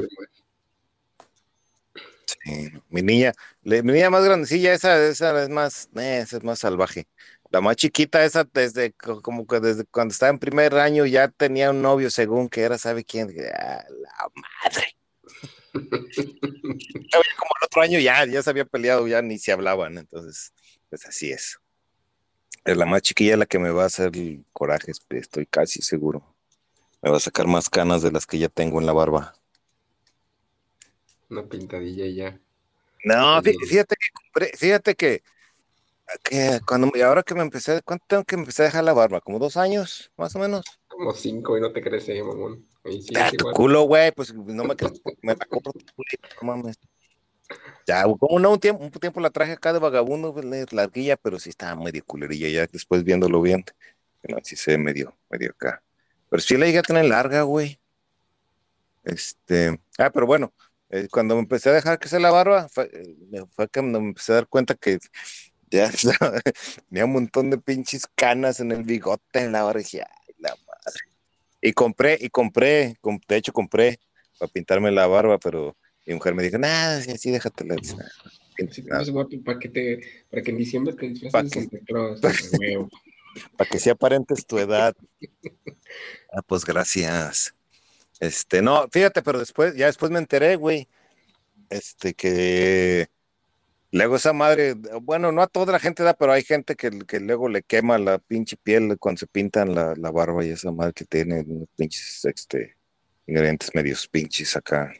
[SPEAKER 1] Sí. Mi niña, le- mi niña más grandecilla, esa, esa es más, eh, esa es más salvaje. La más chiquita, esa desde co- como que desde cuando estaba en primer año ya tenía un novio, según que era, ¿sabe quién? Ah, la madre. [LAUGHS] Como el otro año ya, ya se había peleado, ya ni se hablaban, entonces, pues así es. Es la más chiquilla la que me va a hacer el coraje, estoy casi seguro. Me va a sacar más canas de las que ya tengo en la barba.
[SPEAKER 2] Una pintadilla ya.
[SPEAKER 1] No, fí-
[SPEAKER 2] Sí.
[SPEAKER 1] fíjate que compré- fíjate que, que cuando me- ahora que me empecé, ¿cuánto tengo que empecé a dejar la barba? ¿Como dos años, más o menos?
[SPEAKER 2] Como cinco y no te crece, mamón. Ahí sí,
[SPEAKER 1] Ah, tu
[SPEAKER 2] igual.
[SPEAKER 1] culo, güey, pues no me crees, me la culito, no mames. Ya, como no, un tiempo, un tiempo la traje acá de vagabundo, pues, larguilla, pero sí estaba medio culerilla, ya después viéndolo bien, no, sí se medio, medio acá. Pero sí la llegué a tener larga, güey. Este, ah, pero bueno, eh, cuando me empecé a dejar que se la barba, fue, eh, fue cuando me empecé a dar cuenta que ya [LAUGHS] tenía un montón de pinches canas en el bigote, en la barba, y dije, ay, la madre. Y compré, y compré, de hecho compré para pintarme la barba, pero mi mujer me dijo, nada, sí, así déjatela.
[SPEAKER 2] para que te, para que en diciembre te disfraces de Santa Claus,
[SPEAKER 1] para que sea [LAUGHS] aparentes tu edad. [LAUGHS] Ah, pues gracias. Este, no, fíjate, pero después, ya después me enteré, güey, este, que luego esa madre, bueno, no a toda la gente da, pero hay gente que, que luego le quema la pinche piel cuando se pintan la, la barba y esa madre que tiene unos pinches, este, ingredientes medios pinches acá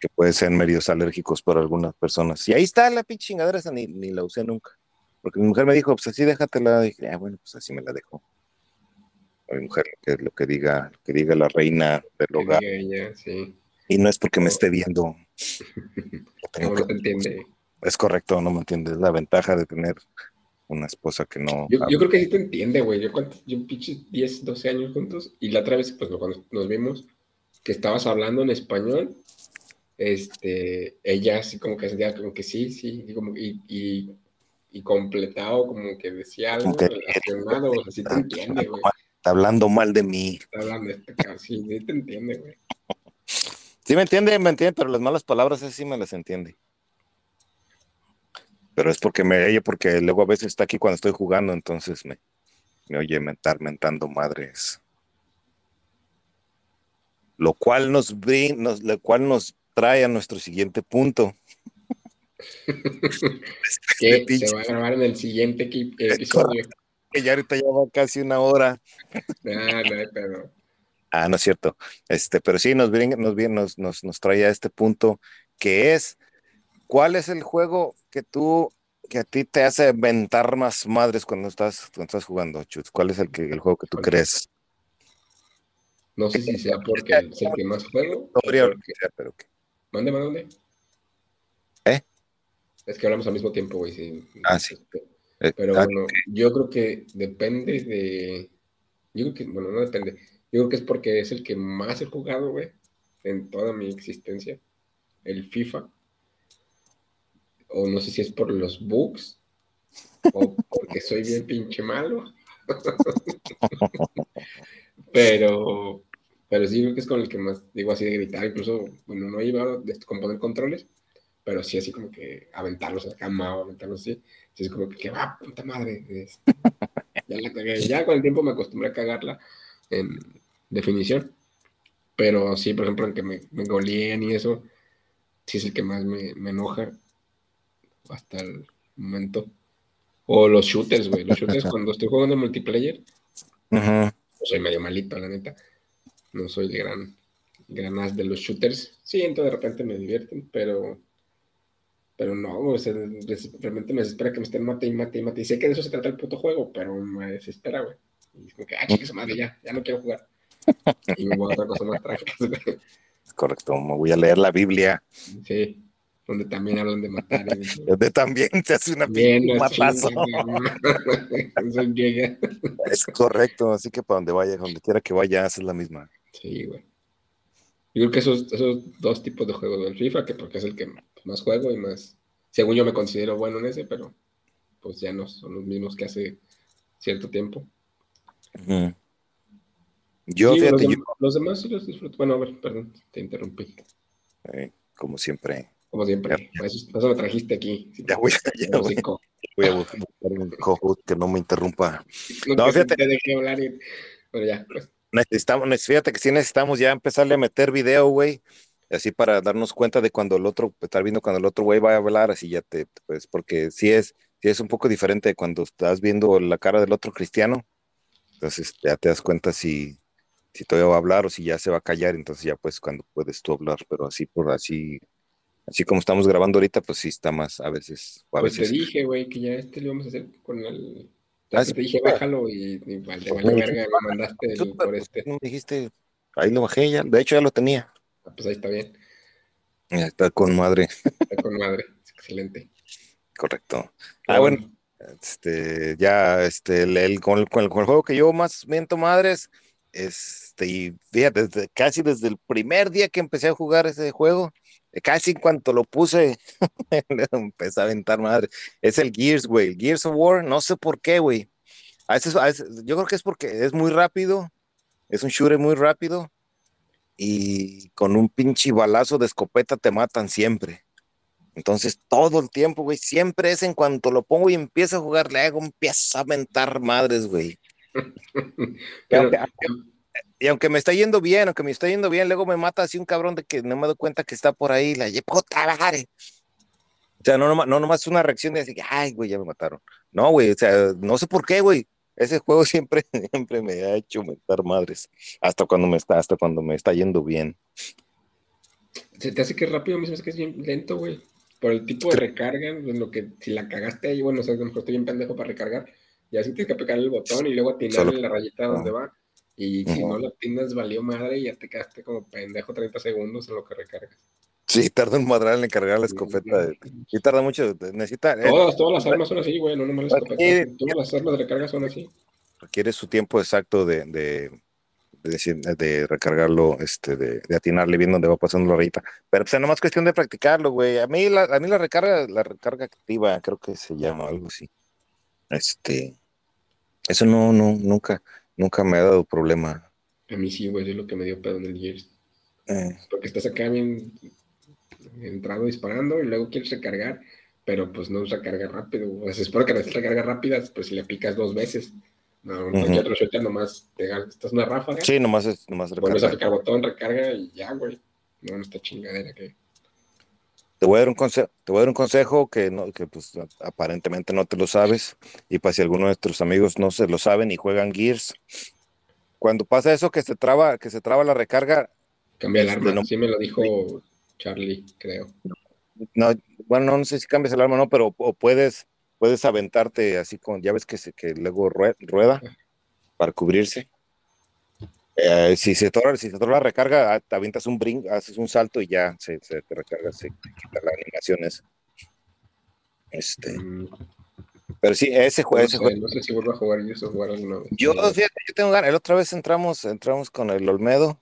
[SPEAKER 1] que pueden ser medios alérgicos para algunas personas. Y ahí está la pinche chingadera esa, ni, ni la usé nunca. Porque mi mujer me dijo, pues así déjatela. Y dije, ah, bueno, pues así me la dejo. mi mujer, que lo que diga, que diga la reina del hogar. Y no es porque me esté viendo. [LAUGHS]
[SPEAKER 2] no, te entiende.
[SPEAKER 1] Es correcto, no me entiende. Es la ventaja de tener una esposa que no.
[SPEAKER 2] Yo, yo creo que sí te entiende, güey. Yo, yo pinche 10, 12 años juntos. Y la otra vez, pues cuando nos vimos, que estabas hablando en español este, ella así como que sentía como que sí, sí, y, como, y, y, completado, como que decía algo relacionado, así te entiende, güey.
[SPEAKER 1] Está hablando mal de mí.
[SPEAKER 2] Está hablando este sí, sí te entiende, güey.
[SPEAKER 1] Sí me entiende, me entiende, pero las malas palabras sí me las entiende. Pero es porque me oye, porque luego a veces está aquí cuando estoy jugando, entonces me, me oye mentar, mentando madres. Lo cual nos, nos, lo cual nos trae a nuestro siguiente punto. [LAUGHS]
[SPEAKER 2] que se va a grabar en el siguiente episodio.
[SPEAKER 1] Que ya ahorita ya va casi una hora. Ah, no, ah, no es cierto. Este, pero sí, nos nos, nos, nos trae a este punto que es ¿cuál es el juego que tú que a ti te hace inventar más madres cuando estás, cuando estás jugando, Chutz? ¿Cuál es el, que, el juego que tú crees?
[SPEAKER 2] No sé si sea porque es el que más juego. Podría ser, pero que. Mande, mande. ¿Eh? Es que hablamos al mismo tiempo, güey. Sí.
[SPEAKER 1] Ah, sí.
[SPEAKER 2] Eh, pero ah, bueno, yo creo que depende de. Yo creo que, bueno, no depende. Yo creo que es porque es el que más he jugado, güey, en toda mi existencia. El FIFA. O no sé si es por los bugs. o porque soy bien pinche malo. [LAUGHS] pero pero sí creo que es con el que más digo así de gritar, incluso, bueno, no iba a componer controles, pero sí así como que aventarlos a la cama o aventarlos así. Sí, es como que, va, puta madre. ya la cagué. Ya con el tiempo me acostumbré a cagarla en definición. Pero sí, por ejemplo, en que me, me goleen y eso, sí es el que más me, me enoja hasta el momento. O los shooters, güey. Los shooters cuando estoy jugando multiplayer, soy medio malito, la neta no soy gran, gran as de los shooters. Sí, entonces de repente me divierten, pero, pero no, o sea, realmente me desespera que me estén mate y mate y mate. Y sé que de eso se trata el puto juego, pero me desespera, güey. Y es como que, ah, chica, madre, ya, ya no quiero jugar. [LAUGHS] Y me voy a otra cosa más trágica.
[SPEAKER 1] Correcto, me voy a leer la Biblia.
[SPEAKER 2] Sí, donde también hablan de matar. [LAUGHS]
[SPEAKER 1] donde también te hace una Bien, matazo. [LAUGHS] es correcto, así que para donde vaya, donde quiera que vaya, es la misma.
[SPEAKER 2] Sí, güey. Yo creo que esos, esos dos tipos de juegos del FIFA, que porque es el que más juego y más, según yo me considero bueno en ese, pero pues ya no son los mismos que hace cierto tiempo.
[SPEAKER 1] Yo, fíjate,
[SPEAKER 2] los, demás sí los disfruto. Bueno, a ver, perdón, te interrumpí.
[SPEAKER 1] Eh, como siempre.
[SPEAKER 2] Como siempre. Eso, me trajiste aquí.
[SPEAKER 1] Ya voy, [LAUGHS] ya voy, voy, a buscar un cojo que no me interrumpa. No, fíjate.
[SPEAKER 2] Te dejé hablar y... Bueno, ya, pues
[SPEAKER 1] necesitamos, fíjate que sí necesitamos ya empezarle a meter video, güey, así para darnos cuenta de cuando el otro, estar viendo cuando el otro güey va a hablar, así ya te, pues, porque sí es, sí es un poco diferente cuando estás viendo la cara del otro cristiano, entonces ya te das cuenta si, si todavía va a hablar o si ya se va a callar, entonces ya pues cuando puedes tú hablar, pero así por así, así como estamos grabando ahorita, pues sí está más a veces. A
[SPEAKER 2] pues te dije, güey, que ya este lo vamos a hacer con el Ah, te dije, bájalo y, y vale, vale verga, me mandaste el, por este.
[SPEAKER 1] Me dijiste, ahí lo bajé ya, de hecho ya lo tenía.
[SPEAKER 2] Ah, pues ahí está bien.
[SPEAKER 1] Ya está con madre.
[SPEAKER 2] Está con madre, excelente.
[SPEAKER 1] Correcto. Ah, bueno, este, ya, este, el, con, el, con, el, juego que yo más miento madres, este, y fíjate, casi desde el primer día que empecé a jugar ese juego, casi en cuanto lo puse, [LAUGHS] empecé a aventar madre. Es el Gears, güey, el Gears of War, no sé por qué, güey. A veces, a veces, yo creo que es porque es muy rápido, es un shooter muy rápido, y con un pinche balazo de escopeta te matan siempre. Entonces, todo el tiempo, güey, siempre es en cuanto lo pongo y empiezo a jugar, le hago, empieza a mentar madres, güey. [LAUGHS] y, aunque, me está yendo bien, aunque me está yendo bien, luego me mata así un cabrón de que no me doy cuenta que está por ahí, la puta madre. O sea, no, no, no nomás una reacción de decir, ay, güey, ya me mataron. No, güey, o sea, no sé por qué, güey ese juego [LAUGHS] siempre, siempre me ha hecho mentar madres, hasta cuando me está, hasta cuando me está yendo bien.
[SPEAKER 2] Se te hace que rápido, a mí se que es bien lento, güey. Por el tipo de recarga, en lo que si la cagaste ahí, bueno, o sea, a lo mejor estoy bien pendejo para recargar, y así tienes que pegar el botón y luego atinarle la rayita donde va. Y si no la atinas, valió madre y ya te quedaste como pendejo 30 segundos en lo que recargas.
[SPEAKER 1] Sí, tarda un madral en cargar la escopeta. Sí, tarda mucho. Necesita.
[SPEAKER 2] Eh, todas, todas las armas son así, güey, no nomás la escopeta. Todas las armas de recarga son así.
[SPEAKER 1] Requiere su tiempo exacto de, de, de, de recargarlo, este, de, atinarle bien donde va pasando la rayita. Pero pues es nomás cuestión de practicarlo, güey. A mí la, a mí la recarga, la recarga activa, creo que se llama algo así. Este. Eso no, no, nunca, nunca me ha dado problema.
[SPEAKER 2] A mí sí, güey, es lo que me dio pedo en el Gears. Eh. Porque estás acá bien entrado disparando y luego quieres recargar, pero pues no usa carga rápido. O sea, se espera que la recarga rápida, pues si le picas dos veces. No, no hay otro shooter, nomás te estás una ráfaga.
[SPEAKER 1] Sí, nomás es nomás
[SPEAKER 2] Vuelves a picar botón, recarga y ya, güey. No, no está chingadera que.
[SPEAKER 1] Te voy a dar un consejo, te voy a dar un consejo que no, que pues aparentemente no te lo sabes, y para si alguno de nuestros amigos no se lo saben y juegan Gears, cuando pasa eso que se traba, que se traba la recarga,
[SPEAKER 2] cambia el este, arma, sí me lo dijo Charlie, creo.
[SPEAKER 1] No, bueno, no sé si cambias el arma o no, pero o puedes, puedes aventarte así con, ya ves que, se, que luego rueda para cubrirse. Eh, si se tora, si se tora la recarga, ah, te avientas un brinco, haces un salto y ya se, se te recarga, se quita la animación esa. Este. Mm. Pero sí, ese juego. No,
[SPEAKER 2] sé, no sé si vuelvo a jugar yo eso jugar alguna vez.
[SPEAKER 1] Yo, fíjate, yo tengo ganas. La otra vez entramos, entramos con el Olmedo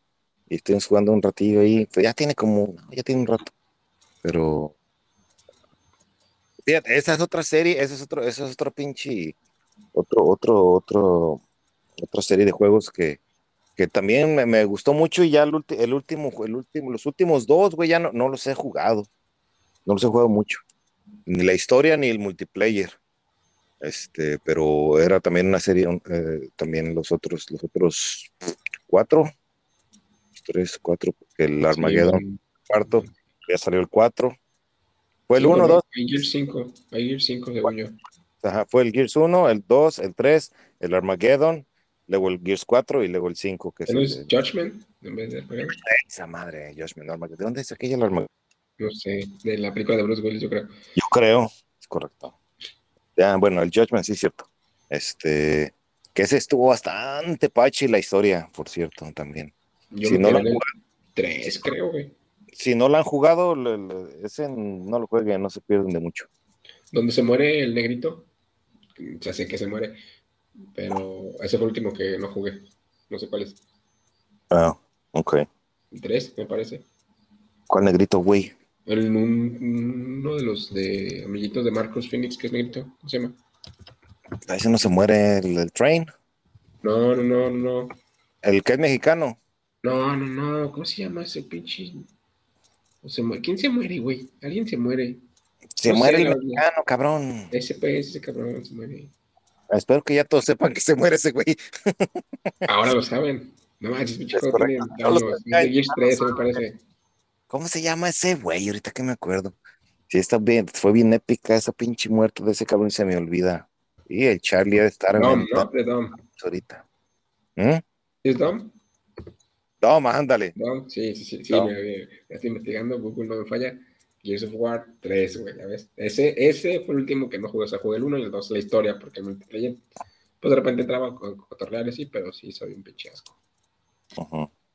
[SPEAKER 1] y estuvimos jugando un ratillo ahí, pues ya tiene como, ya tiene un rato, pero fíjate, esa es otra serie, esa es otro, esa es otro pinche, otro, otro, otro, otra serie de juegos que, que también me, me gustó mucho y ya el, el, último, el último, los últimos dos, güey, ya no, no los he jugado, no los he jugado mucho, ni la historia ni el multiplayer, este, pero era también una serie, eh, también los otros, los otros cuatro, 3, 4, porque el Armageddon cuarto, ya salió el 4. Fue el 1, 2.
[SPEAKER 2] Hay Gears 5, hay Gears 5 según yo.
[SPEAKER 1] Ajá, fue el Gears 1, el 2, el 3, el Armageddon, luego el Gears 4 y luego el 5. Que
[SPEAKER 2] es, es Judgment en vez de
[SPEAKER 1] Esa madre, Judgment. ¿De dónde es aquella el Armageddon?
[SPEAKER 2] No sé, de la película de Bruce Willis, yo creo.
[SPEAKER 1] Yo creo, es correcto. Ya, bueno, el Judgment sí es cierto. Este, que ese estuvo bastante pachi la historia, por cierto, también
[SPEAKER 2] si no lo han tres, creo, güey.
[SPEAKER 1] Si no lo han jugado, ese no lo jueguen, no se pierden de mucho.
[SPEAKER 2] Donde se muere el negrito, ya sé que se muere, pero ese fue el último que no jugué. No sé cuál es.
[SPEAKER 1] Ah, ok.
[SPEAKER 2] Tres, me parece.
[SPEAKER 1] ¿Cuál negrito, güey?
[SPEAKER 2] El, uno de los de amiguitos de Marcos Phoenix, que es negrito, ¿cómo se llama?
[SPEAKER 1] ese no se muere el, train.
[SPEAKER 2] No, no, no, no.
[SPEAKER 1] El que es mexicano.
[SPEAKER 2] No, no, no. ¿Cómo se llama ese pinche? ¿Quién se muere, güey? Alguien se muere.
[SPEAKER 1] Se muere el mexicano, cabrón.
[SPEAKER 2] Ese, pues, ese cabrón se muere.
[SPEAKER 1] Espero que ya todos sepan que se muere ese güey.
[SPEAKER 2] Ahora lo saben. No manches, pinche tiene me parece. [LAUGHS]
[SPEAKER 1] ¿Cómo se llama ese güey? Ahorita que me acuerdo. Sí, está bien, fue bien épica esa pinche muerte de ese cabrón y se me olvida. Y el Charlie debe estar
[SPEAKER 2] Dom, en no, de Dom.
[SPEAKER 1] ahorita. ¿Mm?
[SPEAKER 2] ¿Es Dom?
[SPEAKER 1] Toma, ándale.
[SPEAKER 2] No, sí, sí, sí, sí me, estoy investigando, Google no me falla. Gears of War 3, güey, ya ves. Ese, ese fue el último que no jugué, o sea, jugué el 1 y el 2, la historia, porque el multiplayer, pues de repente entraba con cotorreales, sí, pero sí soy un pinche asco.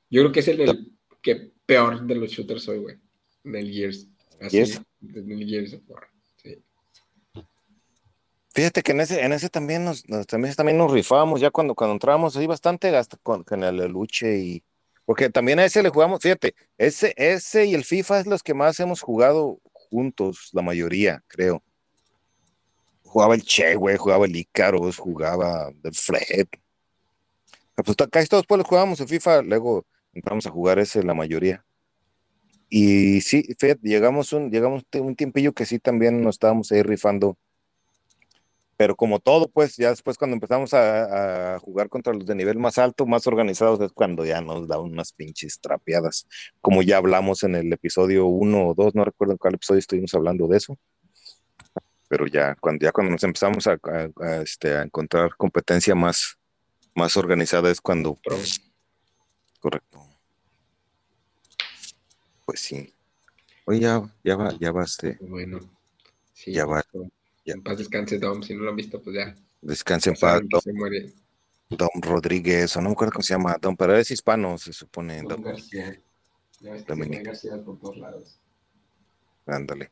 [SPEAKER 2] Yo creo que es el que peor de los shooters soy, güey, del Gears. Así, desde el Gears of War. Sí.
[SPEAKER 1] Fíjate que en ese, en ese también nos, nos- también, también nos rifábamos, ya cuando, cuando entrábamos ahí bastante, hasta con, con el Luche y. Porque también a ese le jugamos, fíjate, ese, ese y el FIFA es los que más hemos jugado juntos, la mayoría, creo. Jugaba el Che, güey, jugaba el Ícaros, jugaba el Fred. Ah, Pues casi todos pues los jugábamos en FIFA, luego entramos a jugar ese la mayoría. Y sí, fíjate, llegamos un, llegamos un tiempillo que sí también nos estábamos ahí rifando pero como todo, pues ya después cuando empezamos a, a jugar contra los de nivel más alto, más organizados, es cuando ya nos da unas pinches trapeadas, como ya hablamos en el episodio 1 o 2, no recuerdo en cuál episodio estuvimos hablando de eso, pero ya cuando, ya cuando nos empezamos a, a- a, este, a encontrar competencia más, más organizada es cuando, correcto, pues sí. Oye, ya, ya va, ya va, este,
[SPEAKER 2] Bueno. Sí,
[SPEAKER 1] Ya va. Ya.
[SPEAKER 2] En paz descanse, Dom. Si no lo han visto, pues ya.
[SPEAKER 1] descanse en paz,
[SPEAKER 2] que se muere.
[SPEAKER 1] Don, Don Rodríguez, o no me acuerdo cómo se llama, Don, pero es hispano, se supone,
[SPEAKER 2] Don
[SPEAKER 1] Don,
[SPEAKER 2] García. Ya ves que García por todos lados.
[SPEAKER 1] Ándale.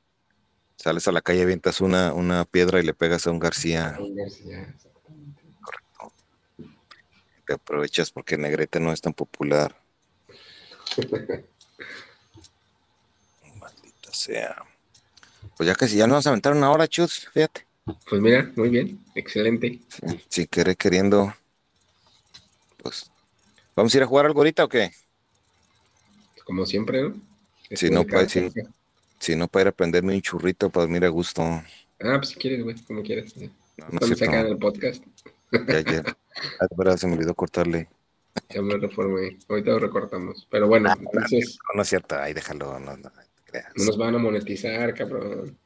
[SPEAKER 1] Sales a la calle, avientas una, una piedra y le pegas a un García.
[SPEAKER 2] García, exactamente.
[SPEAKER 1] Te aprovechas porque Negrete no es tan popular. [LAUGHS] Maldita sea. Pues ya casi ya nos vamos a aventar una hora, chus, fíjate.
[SPEAKER 2] Pues mira, muy bien. Excelente.
[SPEAKER 1] Si querés queriendo. Pues. ¿Vamos a ir a jugar algo ahorita o qué?
[SPEAKER 2] Como siempre, ¿no?
[SPEAKER 1] Sí, no,
[SPEAKER 2] Después cada
[SPEAKER 1] pues. Si no, para ir a prenderme un churrito para dormir a gusto.
[SPEAKER 2] Ah, pues si quieres, güey, como quieras.
[SPEAKER 1] No, no
[SPEAKER 2] acá en
[SPEAKER 1] cierto.
[SPEAKER 2] el podcast.
[SPEAKER 1] Ya, ya. [LAUGHS] Ah, verdad, se me olvidó cortarle.
[SPEAKER 2] Ya me reformé. Ahorita lo recortamos. Pero bueno, entonces
[SPEAKER 1] No, no es cierto. Ay, déjalo. No, no.
[SPEAKER 2] No nos van a monetizar, cabrón.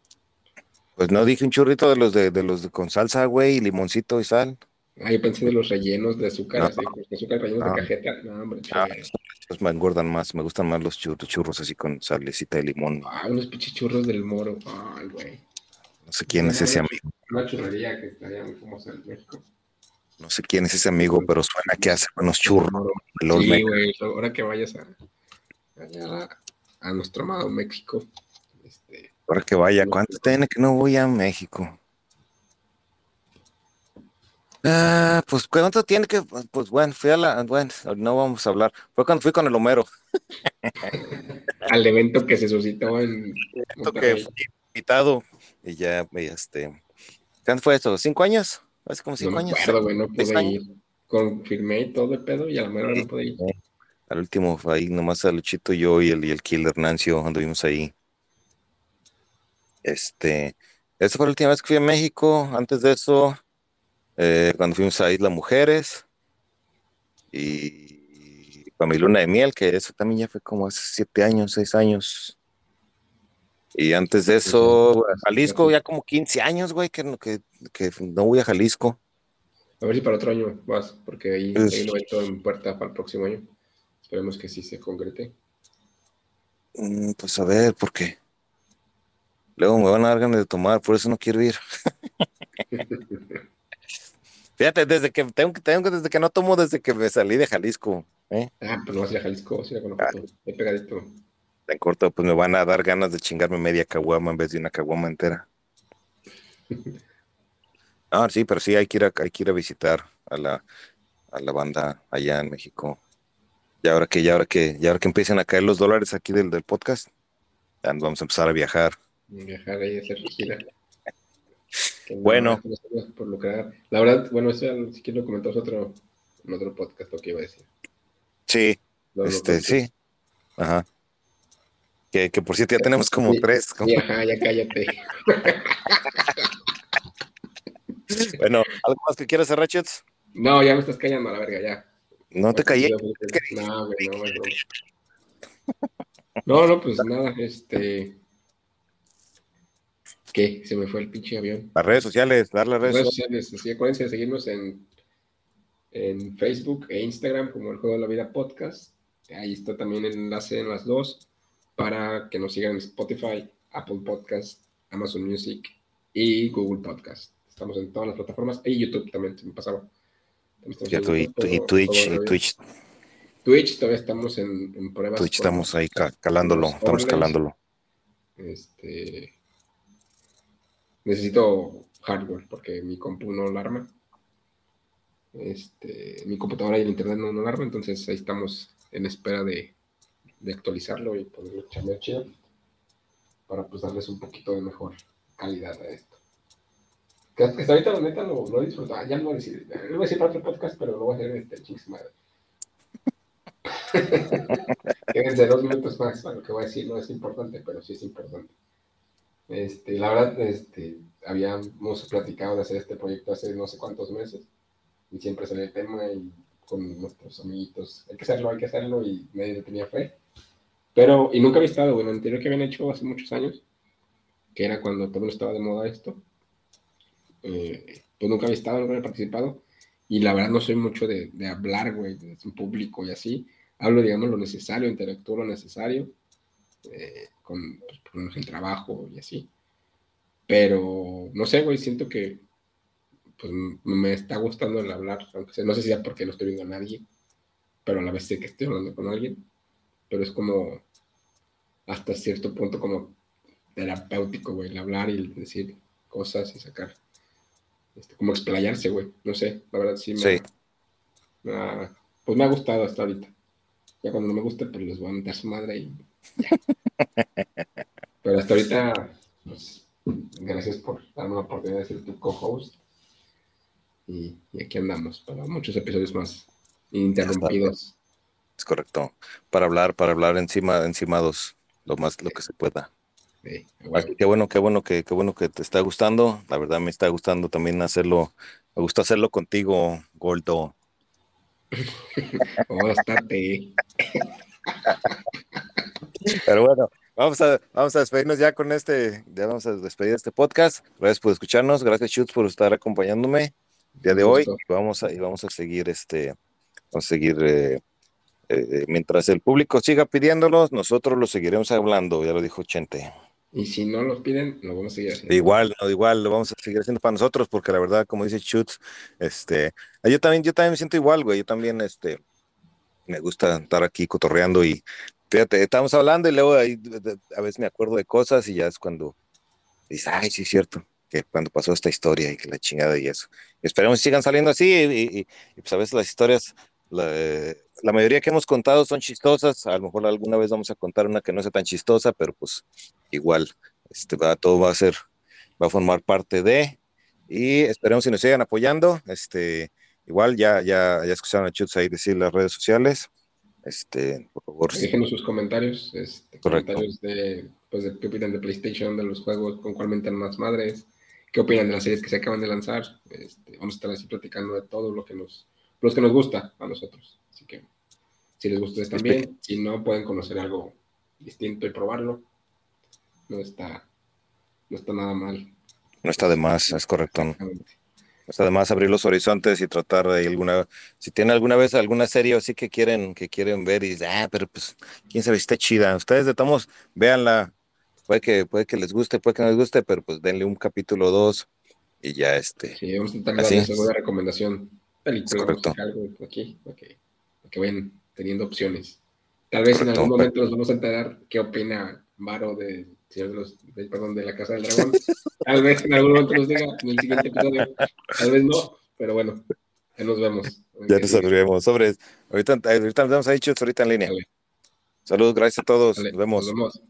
[SPEAKER 1] Pues no dije un churrito de los de, de los de con salsa, güey, y limoncito y sal.
[SPEAKER 2] Ah, yo pensé de los rellenos de azúcar,
[SPEAKER 1] No.
[SPEAKER 2] así, de azúcar rellenos
[SPEAKER 1] No.
[SPEAKER 2] de cajeta. No, hombre,
[SPEAKER 1] Ah. Pues me engordan más, me gustan más los churros, churros así con salecita de limón.
[SPEAKER 2] Ah, unos pichichurros del moro. Ay, güey.
[SPEAKER 1] No sé quién es ese amigo,
[SPEAKER 2] Una churrería que estaría muy famosa en México.
[SPEAKER 1] no sé quién es ese amigo, pero suena que hace buenos churros.
[SPEAKER 2] Sí, güey. Ahora que vayas a, allá a nuestro amado México. Este,
[SPEAKER 1] Ahora que vaya, ¿cuánto tiene que no voy a México? Ah, pues cuánto tiene que, pues bueno, fui a la, bueno, no vamos a hablar. Fue cuando fui con el Homero, [LAUGHS]
[SPEAKER 2] al evento que se suscitó en
[SPEAKER 1] que
[SPEAKER 2] Monterrey.
[SPEAKER 1] fui invitado y ya, este, ¿cuánto fue eso? ¿Cinco años? Hace como
[SPEAKER 2] No
[SPEAKER 1] cinco años.
[SPEAKER 2] acuerdo, güey, no
[SPEAKER 1] ¿Seis
[SPEAKER 2] pude
[SPEAKER 1] años?
[SPEAKER 2] ir. Confirmé y todo el pedo y a la mera no pude ir.
[SPEAKER 1] Al último, ahí nomás a Luchito, yo y el, y el Killer Nancio anduvimos ahí. Este, esa fue la última vez que fui a México. Antes de eso, eh, cuando fuimos a Isla Mujeres y para mi luna de miel, que eso también ya fue como hace siete años, seis años. Y antes de eso, Jalisco, ya como 15 años, güey, que, no- que, que no voy a Jalisco.
[SPEAKER 2] A ver si para otro año vas, porque ahí
[SPEAKER 1] Pues-
[SPEAKER 2] hay un evento en puerta para el próximo año. Esperemos que sí se concrete.
[SPEAKER 1] Mm, Pues a ver, ¿por qué? Luego me van a dar ganas de tomar, por eso no quiero ir. [LAUGHS] Fíjate, desde que tengo que tengo desde que no tomo desde que me salí de Jalisco, ¿eh?
[SPEAKER 2] Ah, pues no vas a ir a Jalisco, vas a ir a Guanajuato. Ahí pegadito.
[SPEAKER 1] En corto, pues me van a dar ganas de chingarme media caguama en vez de una caguama entera. [LAUGHS] Ah, sí, pero sí hay que ir a, hay que ir a visitar a la, a la banda allá en México. Y ahora que, ya ahora que, ya ahora que empiecen a caer los dólares aquí del, del podcast, ya nos vamos a empezar a viajar.
[SPEAKER 2] Viajar ahí, hacer gira. [LAUGHS]
[SPEAKER 1] Bueno.
[SPEAKER 2] por lucrar. La verdad, bueno, eso si quieres lo comentamos otro, en otro podcast lo que iba a decir.
[SPEAKER 1] Sí,
[SPEAKER 2] lo-
[SPEAKER 1] este,
[SPEAKER 2] lo-
[SPEAKER 1] sí. Ajá. Que, que por cierto ya tenemos como
[SPEAKER 2] Sí,
[SPEAKER 1] tres. como-
[SPEAKER 2] Sí, ajá, ya cállate. [LAUGHS]
[SPEAKER 1] Bueno, ¿algo más que quieras hacer, Ratchets?
[SPEAKER 2] No, ya me estás callando a la verga, ya.
[SPEAKER 1] No te callé.
[SPEAKER 2] No, güey, no, güey, no. No, no, pues nada, este. ¿Qué? Se me fue el pinche avión.
[SPEAKER 1] Las redes sociales, dar las redes
[SPEAKER 2] Redes
[SPEAKER 1] sociales.
[SPEAKER 2] sociales, así acuérdense de seguirnos en, en Facebook e Instagram como el Juego de la Vida Podcast. Ahí está también el enlace en las dos para que nos sigan en Spotify, Apple Podcast, Amazon Music y Google Podcast. Estamos en todas las plataformas y YouTube también, se me pasaba.
[SPEAKER 1] Y, Twitch, y. Twitch,
[SPEAKER 2] Twitch todavía estamos en, en pruebas.
[SPEAKER 1] Twitch
[SPEAKER 2] con-
[SPEAKER 1] estamos ahí ca- calándolo, estamos calándolo.
[SPEAKER 2] Este, necesito hardware porque mi compu no alarma. Este, mi computadora y el internet no, no alarma, entonces ahí estamos en espera de, de actualizarlo y poderlo chambear chido para pues darles un poquito de mejor calidad a esto. Que hasta ahorita la neta lo, lo he disfrutado. Ah, ya no voy a decir, lo voy a decir para otro podcast, pero lo voy a hacer en este chingos madre. [LAUGHS] Quédense dos minutos más para lo que voy a decir, no es importante, pero sí es importante. Este, la verdad, este, habíamos platicado de hacer este proyecto hace no sé cuántos meses y siempre salió el tema y con nuestros amiguitos, hay que hacerlo, hay que hacerlo y nadie tenía fe. Pero, y nunca había estado, bueno, anterior que habían hecho hace muchos años, que era cuando todo estaba de moda esto, eh, pues nunca había estado, nunca había participado y la verdad no soy mucho de, hablar, güey, en público y así. Hablo, digamos, lo necesario, interactúo lo necesario. Eh, con pues, el trabajo y así. Pero no sé, güey, siento que pues me está gustando el hablar, aunque no sé si es porque no estoy viendo a nadie, pero a la vez sé que estoy hablando con alguien, pero es como hasta cierto punto como terapéutico, güey, el hablar y decir cosas y sacar, este, como explayarse, güey, no sé, la verdad sí me, pues me ha gustado hasta ahorita. Ya cuando no me guste, pues les voy a meter su madre y [LAUGHS] Pero hasta ahorita, pues, gracias por darme la oportunidad de ser tu co-host. Y, aquí andamos para muchos episodios más interrumpidos.
[SPEAKER 1] Es correcto. Para hablar, para hablar encima, encimados, lo más, lo que se pueda. Qué bueno, qué bueno que, qué bueno que te está gustando. La verdad me está gustando también hacerlo. Me gusta hacerlo contigo, Gordo. [LAUGHS]
[SPEAKER 2] oh, bastante.
[SPEAKER 1] Pero bueno, vamos a, vamos a despedirnos ya con este, ya vamos a despedir este podcast. Gracias por escucharnos, gracias Chutz por estar acompañándome el día de hoy. Y vamos a, y vamos a seguir este, vamos a seguir eh, eh, mientras el público siga pidiéndolos, nosotros lo seguiremos hablando, ya lo dijo Chente.
[SPEAKER 2] Y si no los piden, lo vamos a seguir haciendo.
[SPEAKER 1] Igual, no, igual lo vamos a seguir haciendo para nosotros, porque la verdad, como dice Chutz, este, yo también, yo también me siento igual, güey. Yo también, este, me gusta estar aquí cotorreando y Fíjate, estamos hablando y luego ahí a veces me acuerdo de cosas y ya es cuando dices, ay, sí es cierto, que cuando pasó esta historia y que la chingada y eso. esperemos que sigan saliendo así y, pues a veces las historias, la, mayoría que hemos contado son chistosas, a lo mejor alguna vez vamos a contar una que no sea tan chistosa, pero pues igual, este, va, todo va a ser, va a formar parte de, y esperemos que nos sigan apoyando, este, igual ya, ya, ya escucharon a Chutz ahí decir las redes sociales, este, por favor.
[SPEAKER 2] Déjenos sus comentarios, este, comentarios de, pues, de qué opinan de PlayStation, de los juegos, con cuál mentan más madres, qué opinan de las series que se acaban de lanzar. Este, vamos a estar así platicando de todo lo que nos, los que nos gusta a nosotros. Así que si les gusta también, si no pueden conocer algo distinto y probarlo, no está, no está nada mal.
[SPEAKER 1] No está de más, es correcto. ¿no? Pues además abrir los horizontes y tratar de alguna, si tienen alguna vez alguna serie así que quieren, que quieren ver y dicen, ah, pero pues, quién sabe, está chida. Ustedes de todos, véanla, puede que, puede que les guste, puede que no les guste, pero pues denle un capítulo dos y ya este.
[SPEAKER 2] Sí, vamos a intentar darles alguna recomendación, película, algo aquí, para que, vayan teniendo opciones. Tal vez en algún momento nos vamos a enterar qué opina Varo de de los, perdón, de la Casa del Dragón. Tal vez en algún momento nos diga en el siguiente episodio, tal vez no, pero bueno, ya nos vemos.
[SPEAKER 1] Ya nos abriremos. Sobre, ahorita, ahorita nos vemos ahí, ahorita en línea. Saludos, gracias a todos. nos vemos. Nos vemos.